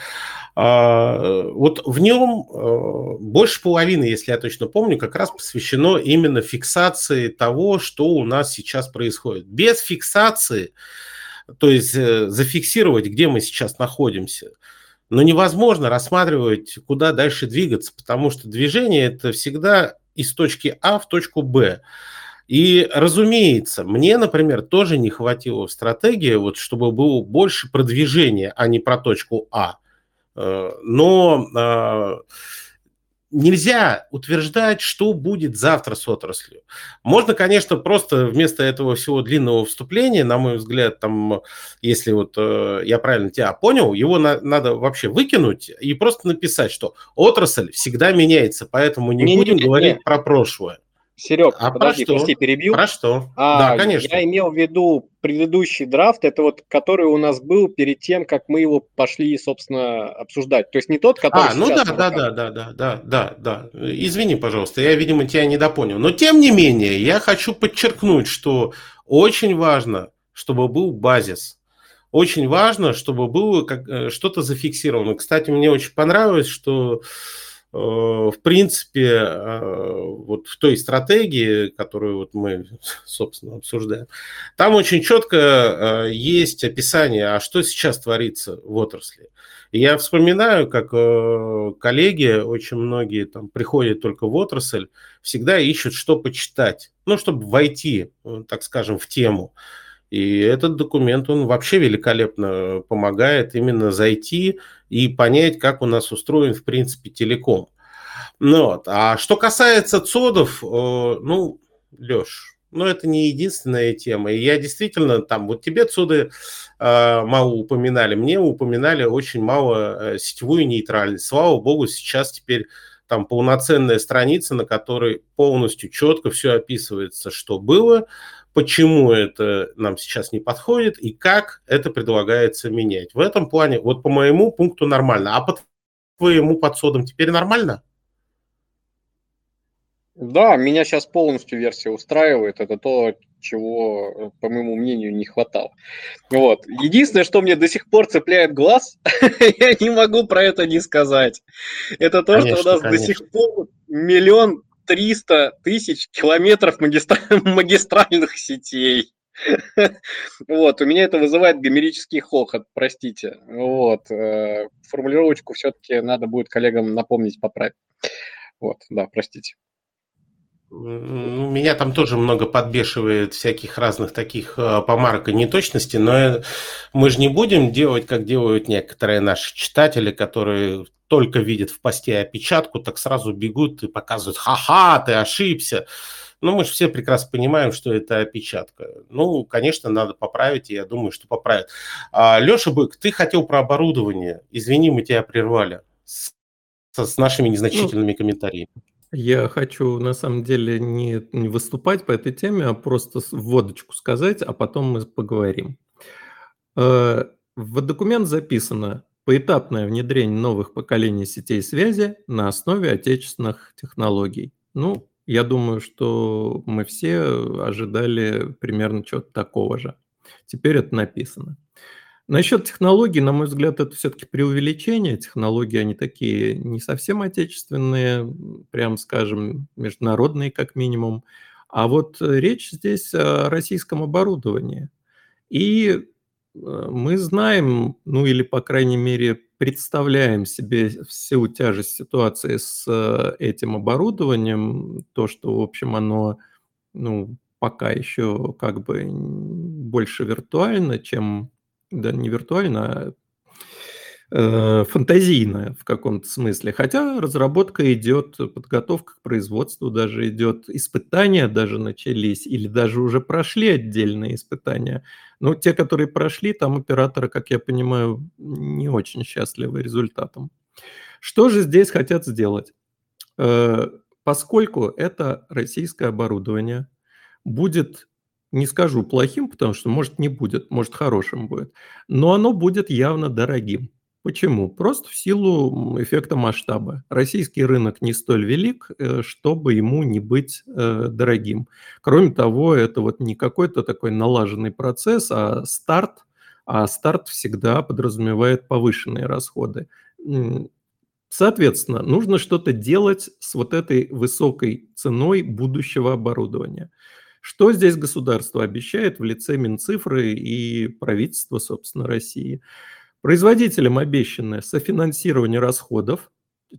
а, вот в нем э, больше половины, если я точно помню, как раз посвящено именно фиксации того, что у нас сейчас происходит. Без фиксации, то есть э, зафиксировать, где мы сейчас находимся, но невозможно рассматривать, куда дальше двигаться, потому что движение это всегда из точки А в точку Б. И, разумеется, мне, например, тоже не хватило в стратегии, вот, чтобы было больше продвижения, а не про точку А. Э, но э, нельзя утверждать, что будет завтра с отраслью. Можно, конечно, просто вместо этого всего длинного вступления, на мой взгляд, там, если вот э, я правильно тебя понял, его на, надо вообще выкинуть и просто написать, что отрасль всегда меняется, поэтому не, не будем не, говорить не. про прошлое.
Серег, а подожди, про что? прости, перебью.
Про что?
А, да, конечно. Я имел в виду предыдущий драфт, это вот который у нас был перед тем, как мы его пошли, собственно, обсуждать. То есть не тот, который.
А, ну да, да, да, да, да, да, да, да. Извини, пожалуйста, я, видимо, тебя недопонял. Но тем не менее, я хочу подчеркнуть, что очень важно, чтобы был базис. Очень важно, чтобы было как, э, что-то зафиксировано. Кстати, мне очень понравилось, что Э, в принципе, э, вот в той стратегии, которую вот мы, собственно, обсуждаем, там очень четко э, есть описание, а что сейчас творится в отрасли. Я вспоминаю, как коллеги, очень многие там приходят только в отрасль, всегда ищут, что почитать, ну, чтобы войти, так скажем, в тему. И этот документ, он вообще великолепно помогает именно зайти и понять, как у нас устроен, в принципе, телеком. Ну, вот. А что касается ЦОДов, э, ну, Леш, ну, это не единственная тема. И я действительно там, вот тебе ЦОДы э, мало упоминали, мне упоминали очень мало э, сетевую нейтральность. Слава богу, сейчас теперь там полноценная страница, на которой полностью четко все описывается, что было, почему это нам сейчас не подходит и как это предлагается менять. В этом плане, вот по моему пункту нормально. А по твоему подсодам теперь нормально?
Да, меня сейчас полностью версия устраивает. Это то, чего, по моему мнению, не хватало. Вот. Единственное, что мне до сих пор цепляет глаз, [LAUGHS] я не могу про это не сказать. Это то, конечно, что у нас конечно. до сих пор миллион 300 тысяч километров [LAUGHS] магистральных сетей. [LAUGHS] Вот, у меня это вызывает гомерический хохот, простите. Вот, э, формулировочку все-таки надо будет коллегам напомнить, поправить. Вот, да, простите.
Ну, меня там тоже много подбешивает всяких разных таких э, помарок и неточностей, но мы же не будем делать, как делают некоторые наши читатели, которые только видят в посте опечатку, так сразу бегут и показывают, ха-ха, ты ошибся. Ну, мы же все прекрасно понимаем, что это опечатка. Ну, конечно, надо поправить, и я думаю, что поправят. А, Леша Бык, ты хотел про оборудование. Извини, мы тебя прервали с, с нашими незначительными ну, комментариями.
Я хочу, на самом деле, не, не выступать по этой теме, а просто вводочку сказать, а потом мы поговорим. Э, в документ записано поэтапное внедрение новых поколений сетей связи на основе отечественных технологий. Ну, я думаю, что мы все ожидали примерно чего-то такого же. Теперь это написано. Насчет технологий, на мой взгляд, это все-таки преувеличение. Технологии, они такие не совсем отечественные, прям скажем, международные как минимум. А вот речь здесь о российском оборудовании. И Э, мы знаем, ну или, по крайней мере, представляем себе всю тяжесть ситуации с э, этим оборудованием, то, что, в общем, оно, ну, пока еще как бы больше виртуально, чем, да, не виртуально, а э, фантазийная в каком-то смысле. Хотя разработка идет, подготовка к производству даже идет, испытания даже начались или даже уже прошли отдельные испытания. Но те, которые прошли, там операторы, как я понимаю, не очень счастливы результатом. Что же здесь хотят сделать? Э, поскольку это российское оборудование, будет, не скажу плохим, потому что может не будет, может хорошим будет, но оно будет явно дорогим. Почему? Просто в силу эффекта масштаба. Российский рынок не столь велик, э, чтобы ему не быть э, дорогим. Кроме того, это вот не какой-то такой налаженный процесс, а старт, а старт всегда подразумевает повышенные расходы. Соответственно, нужно что-то делать с вот этой высокой ценой будущего оборудования. Что здесь государство обещает в лице Минцифры и правительства, собственно, России? Производителям обещано софинансирование расходов,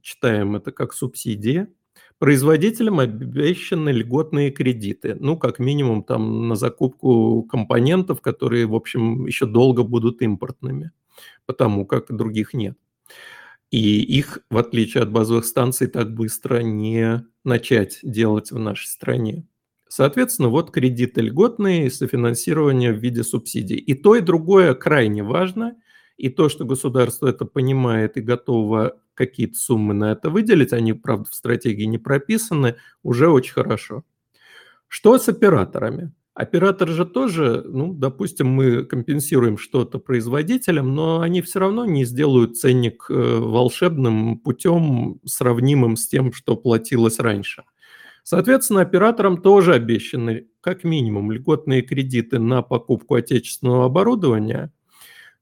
читаем это как субсидии, производителям обещаны льготные кредиты, ну, как минимум там на закупку компонентов, которые, в общем, еще долго будут импортными, потому как других нет. И их, в отличие от базовых станций, так быстро не начать делать в нашей стране. Соответственно, вот кредиты льготные, софинансирование в виде субсидий. И то, и другое крайне важно – и то, что государство это понимает и готово какие-то суммы на это выделить, они, правда, в стратегии не прописаны, уже очень хорошо. Что с операторами? Оператор же тоже, ну, допустим, мы компенсируем что-то производителям, но они все равно не сделают ценник э, волшебным путем, сравнимым с тем, что платилось раньше. Соответственно, операторам тоже обещаны как минимум льготные кредиты на покупку отечественного оборудования –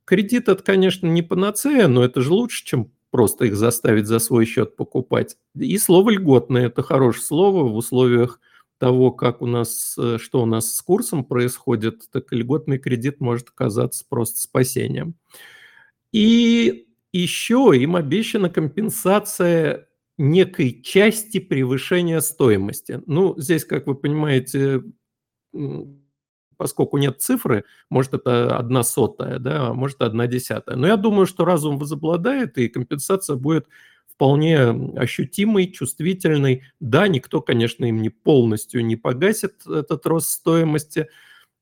Кредит это, конечно, не панацея, но это же лучше, чем просто их заставить за свой счет покупать. И слово льготное – это хорошее слово в условиях того, как у нас, э, что у нас с курсом происходит, так льготный кредит может оказаться просто спасением. И еще им обещана компенсация некой части превышения стоимости. Ну, здесь, как вы понимаете, поскольку нет цифры, может, это одна сотая, да, а может, одна десятая. Но я думаю, что разум возобладает, и компенсация будет вполне ощутимой, чувствительной. Да, никто, конечно, им не полностью не погасит этот рост стоимости,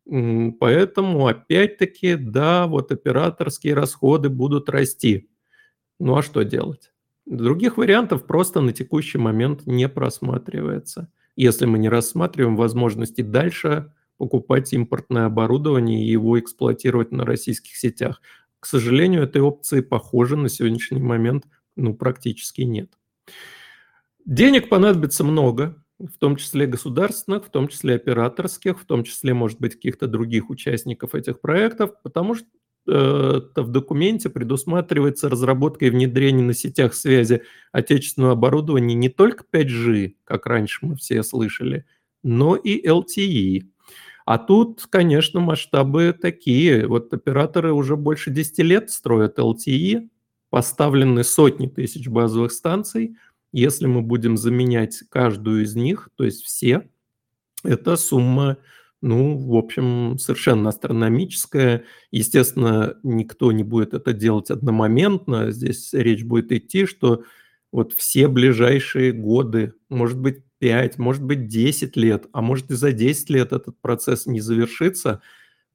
поэтому, опять-таки, да, вот операторские расходы будут расти. Ну а что делать? Других вариантов просто на текущий момент не просматривается. Если мы не рассматриваем возможности дальше покупать импортное оборудование и его эксплуатировать на российских сетях. К сожалению, этой опции, похоже, на сегодняшний момент ну, практически нет. Денег понадобится много, в том числе государственных, в том числе операторских, в том числе, может быть, каких-то других участников этих проектов, потому что э, в документе предусматривается разработка и внедрение на сетях связи отечественного оборудования не только 5G, как раньше мы все слышали, но и LTE. А тут, конечно, масштабы такие. Вот операторы уже больше 10 лет строят LTE, поставлены сотни тысяч базовых станций. Если мы будем заменять каждую из них, то есть все, эта сумма, ну, в общем, совершенно астрономическая. Естественно, никто не будет это делать одномоментно. Здесь речь будет идти, что вот все ближайшие годы, может быть, 5, может быть, 10 лет, а может и за 10 лет этот процесс не завершится,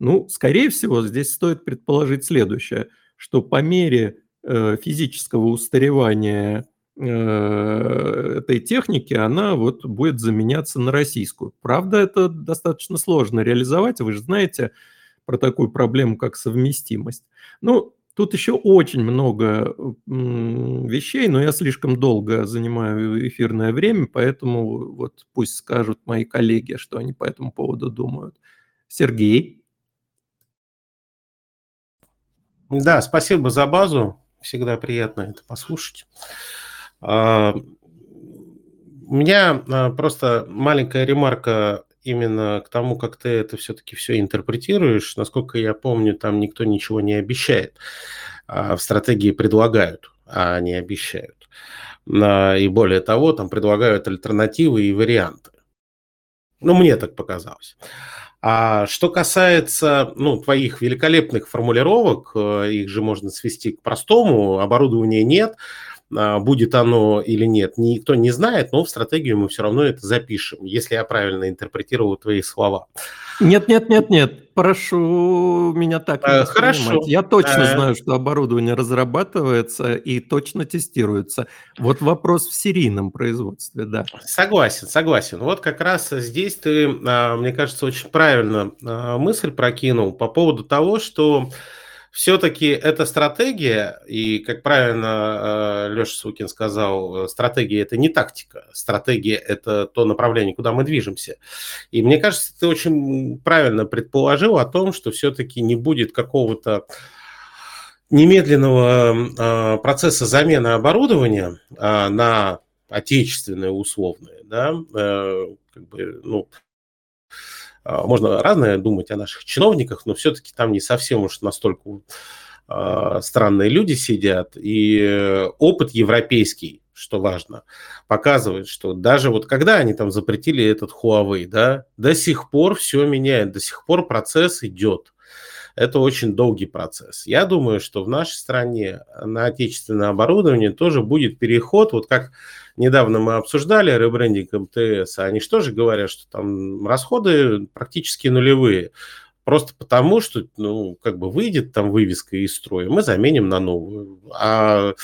ну, скорее всего, здесь стоит предположить следующее, что по мере э, физического устаревания этой техники, она вот будет заменяться на российскую. Правда, это достаточно сложно реализовать, вы же знаете про такую проблему, как совместимость. Ну, Тут еще очень много вещей, но я слишком долго занимаю эфирное время, поэтому вот пусть скажут мои коллеги, что они по этому поводу думают. Сергей?
Да, спасибо за базу. Всегда приятно это послушать. А, у меня а, просто маленькая ремарка именно к тому, как ты это все-таки все интерпретируешь, насколько я помню, там никто ничего не обещает. в стратегии предлагают, а не обещают. И более того, там предлагают альтернативы и варианты. Ну, мне так показалось. А что касается ну, твоих великолепных формулировок, э, их же можно свести к простому, оборудования нет, а, будет оно или нет, никто не знает, но в стратегию мы все равно это запишем, если я правильно интерпретировал твои слова.
Нет, нет, нет, нет. Прошу меня так не
э, Хорошо.
Я точно э... знаю, что оборудование разрабатывается и точно тестируется. Вот вопрос в серийном производстве, да.
Согласен, согласен. Вот как раз здесь ты, а, мне кажется, очень правильно а, мысль прокинул по поводу того, что все-таки эта стратегия, и, как правильно э, Леша Сукин сказал, стратегия – это не тактика, стратегия – это то направление, куда мы движемся. И мне кажется, ты очень правильно предположил о том, что все-таки не будет какого-то немедленного э, процесса замены оборудования э, на отечественное условное, да, как бы, ну, можно разное думать о наших чиновниках, но все-таки там не совсем уж настолько а, странные люди сидят. И опыт европейский, что важно, показывает, что даже вот когда они там запретили этот Huawei, да, до сих пор все меняет, до сих пор процесс идет. Это очень долгий процесс. Я думаю, что в нашей стране на отечественное оборудование тоже будет переход, вот как недавно мы обсуждали ребрендинг МТС, они что же говорят, что там расходы практически нулевые. Просто потому, что, ну, как бы выйдет там вывеска из строя, мы заменим на новую. А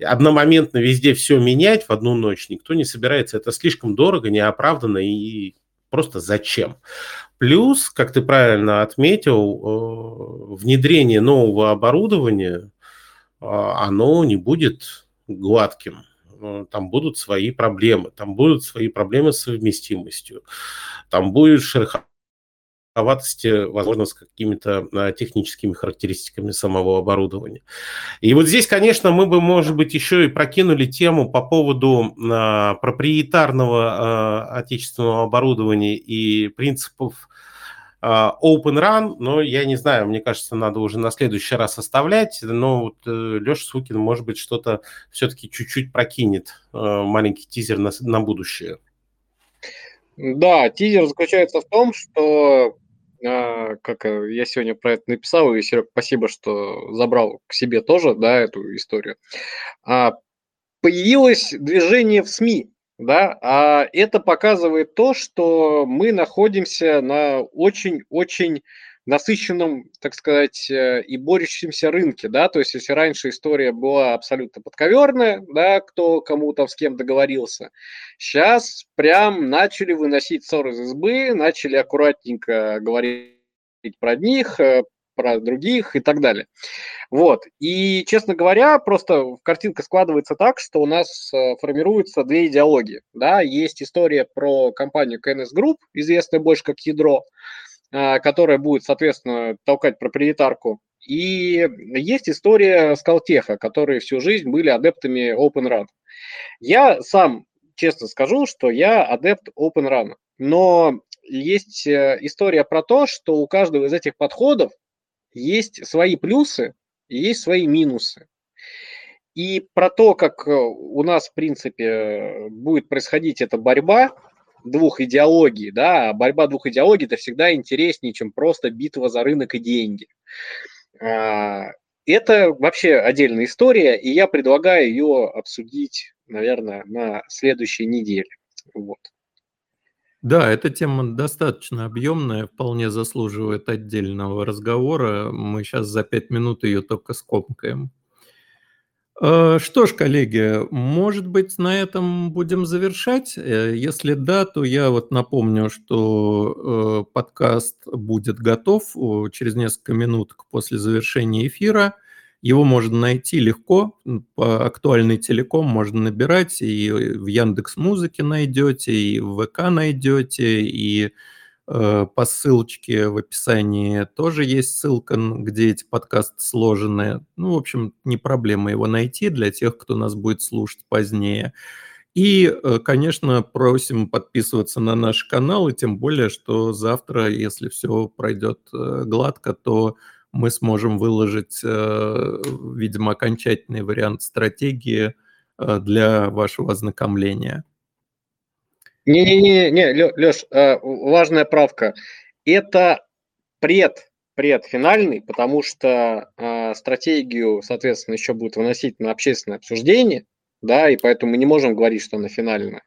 одномоментно везде все менять в одну ночь никто не собирается. Это слишком дорого, неоправданно и просто зачем? Плюс, как ты правильно отметил, э, внедрение нового оборудования, э, оно не будет гладким. Э, там будут свои проблемы, там будут свои проблемы с совместимостью, там будет шероховатости, возможно, с какими-то а, техническими характеристиками самого оборудования. И вот здесь, конечно, мы бы, может быть, еще и прокинули тему по поводу а, проприетарного а, отечественного оборудования и принципов Open Run, но я не знаю, мне кажется, надо уже на следующий раз оставлять. Но вот э, Леша Сукин, может быть, что-то все-таки чуть-чуть прокинет, маленький тизер на, на будущее.
Да, тизер заключается в том, что а, как э, я сегодня про это написал, и, Серег, спасибо, что забрал к себе тоже, да, эту историю. А, появилось движение в СМИ, да, а это показывает то, что мы находимся на очень-очень насыщенном, так сказать, э, и борющемся рынке, да, то есть если раньше история была абсолютно подковерная, да, кто кому там с кем договорился, сейчас прям начали выносить ссоры из избы, начали аккуратненько говорить про одних, э, про других и так далее. Вот. И, честно говоря, просто картинка складывается так, что у нас э, формируются две идеологии. Да? Есть история про компанию KNS Group, известная больше как ядро, которая будет, соответственно, толкать проприетарку. И есть история Скалтеха, которые всю жизнь были адептами Open Run. Я сам честно скажу, что я адепт Open Run. Но есть э, история про то, что у каждого из этих подходов есть свои плюсы и есть свои минусы. И про то, как э, у нас, в принципе, будет происходить эта борьба двух идеологий, да, борьба двух идеологий – это всегда интереснее, чем просто битва за рынок и деньги. А, это вообще отдельная история, и я предлагаю ее обсудить, наверное, на следующей неделе. Вот.
Да, эта тема достаточно объемная, вполне заслуживает отдельного разговора. Мы сейчас за пять минут ее только скомкаем. Э, что ж, коллеги, может быть, на этом будем завершать? Э, если да, то я вот напомню, что э, подкаст будет готов через несколько минут после завершения эфира – его можно найти легко, по актуальный телеком можно набирать, и в Яндекс Музыке найдете, и в ВК найдете, и по ссылочке в описании тоже есть ссылка, где эти подкасты сложены. Ну, в общем, не проблема его найти для тех, кто нас будет слушать позднее. И, э, конечно, просим подписываться на наш канал, и тем более, что завтра, если все пройдет э, гладко, то мы сможем выложить, э, видимо, окончательный вариант стратегии э, для вашего ознакомления.
Не-не-не, не, Леш, э, важная правка. Это пред, предфинальный, потому что стратегию, соответственно, еще будут выносить на общественное обсуждение, да, и поэтому мы не можем говорить, что она финальная.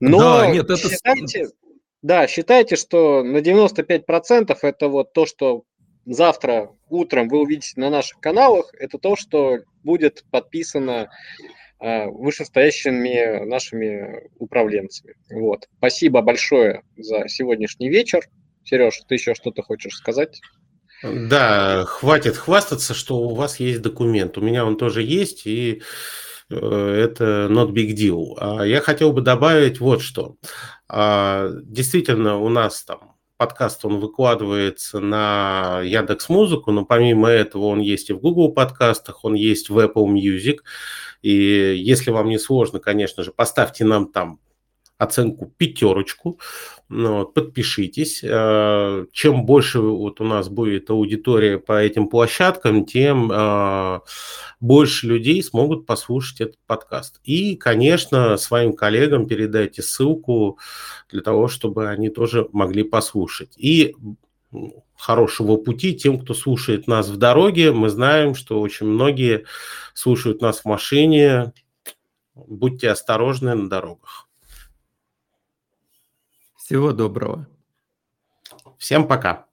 Но да, нет, это... считайте, да, считайте, что на 95% это вот то, что завтра утром вы увидите на наших каналах, это то, что будет подписано э, вышестоящими нашими управленцами. Вот. Спасибо большое за сегодняшний вечер. Сереж, ты еще что-то хочешь сказать?
Да, хватит хвастаться, что у вас есть документ. У меня он тоже есть, и э, это not big deal. А я хотел бы добавить вот что. А, действительно, у нас там подкаст, он выкладывается на Яндекс Музыку, но помимо этого он есть и в Google подкастах, он есть в Apple Music. И если вам не сложно, конечно же, поставьте нам там оценку пятерочку, ну, подпишитесь. Э, чем больше вот у нас будет аудитория по этим площадкам, тем э, больше людей смогут послушать этот подкаст. И, конечно, своим коллегам передайте ссылку для того, чтобы они тоже могли послушать. И хорошего пути тем, кто слушает нас в дороге. Мы знаем, что очень многие слушают нас в машине. Будьте осторожны на дорогах.
Всего доброго.
Всем пока.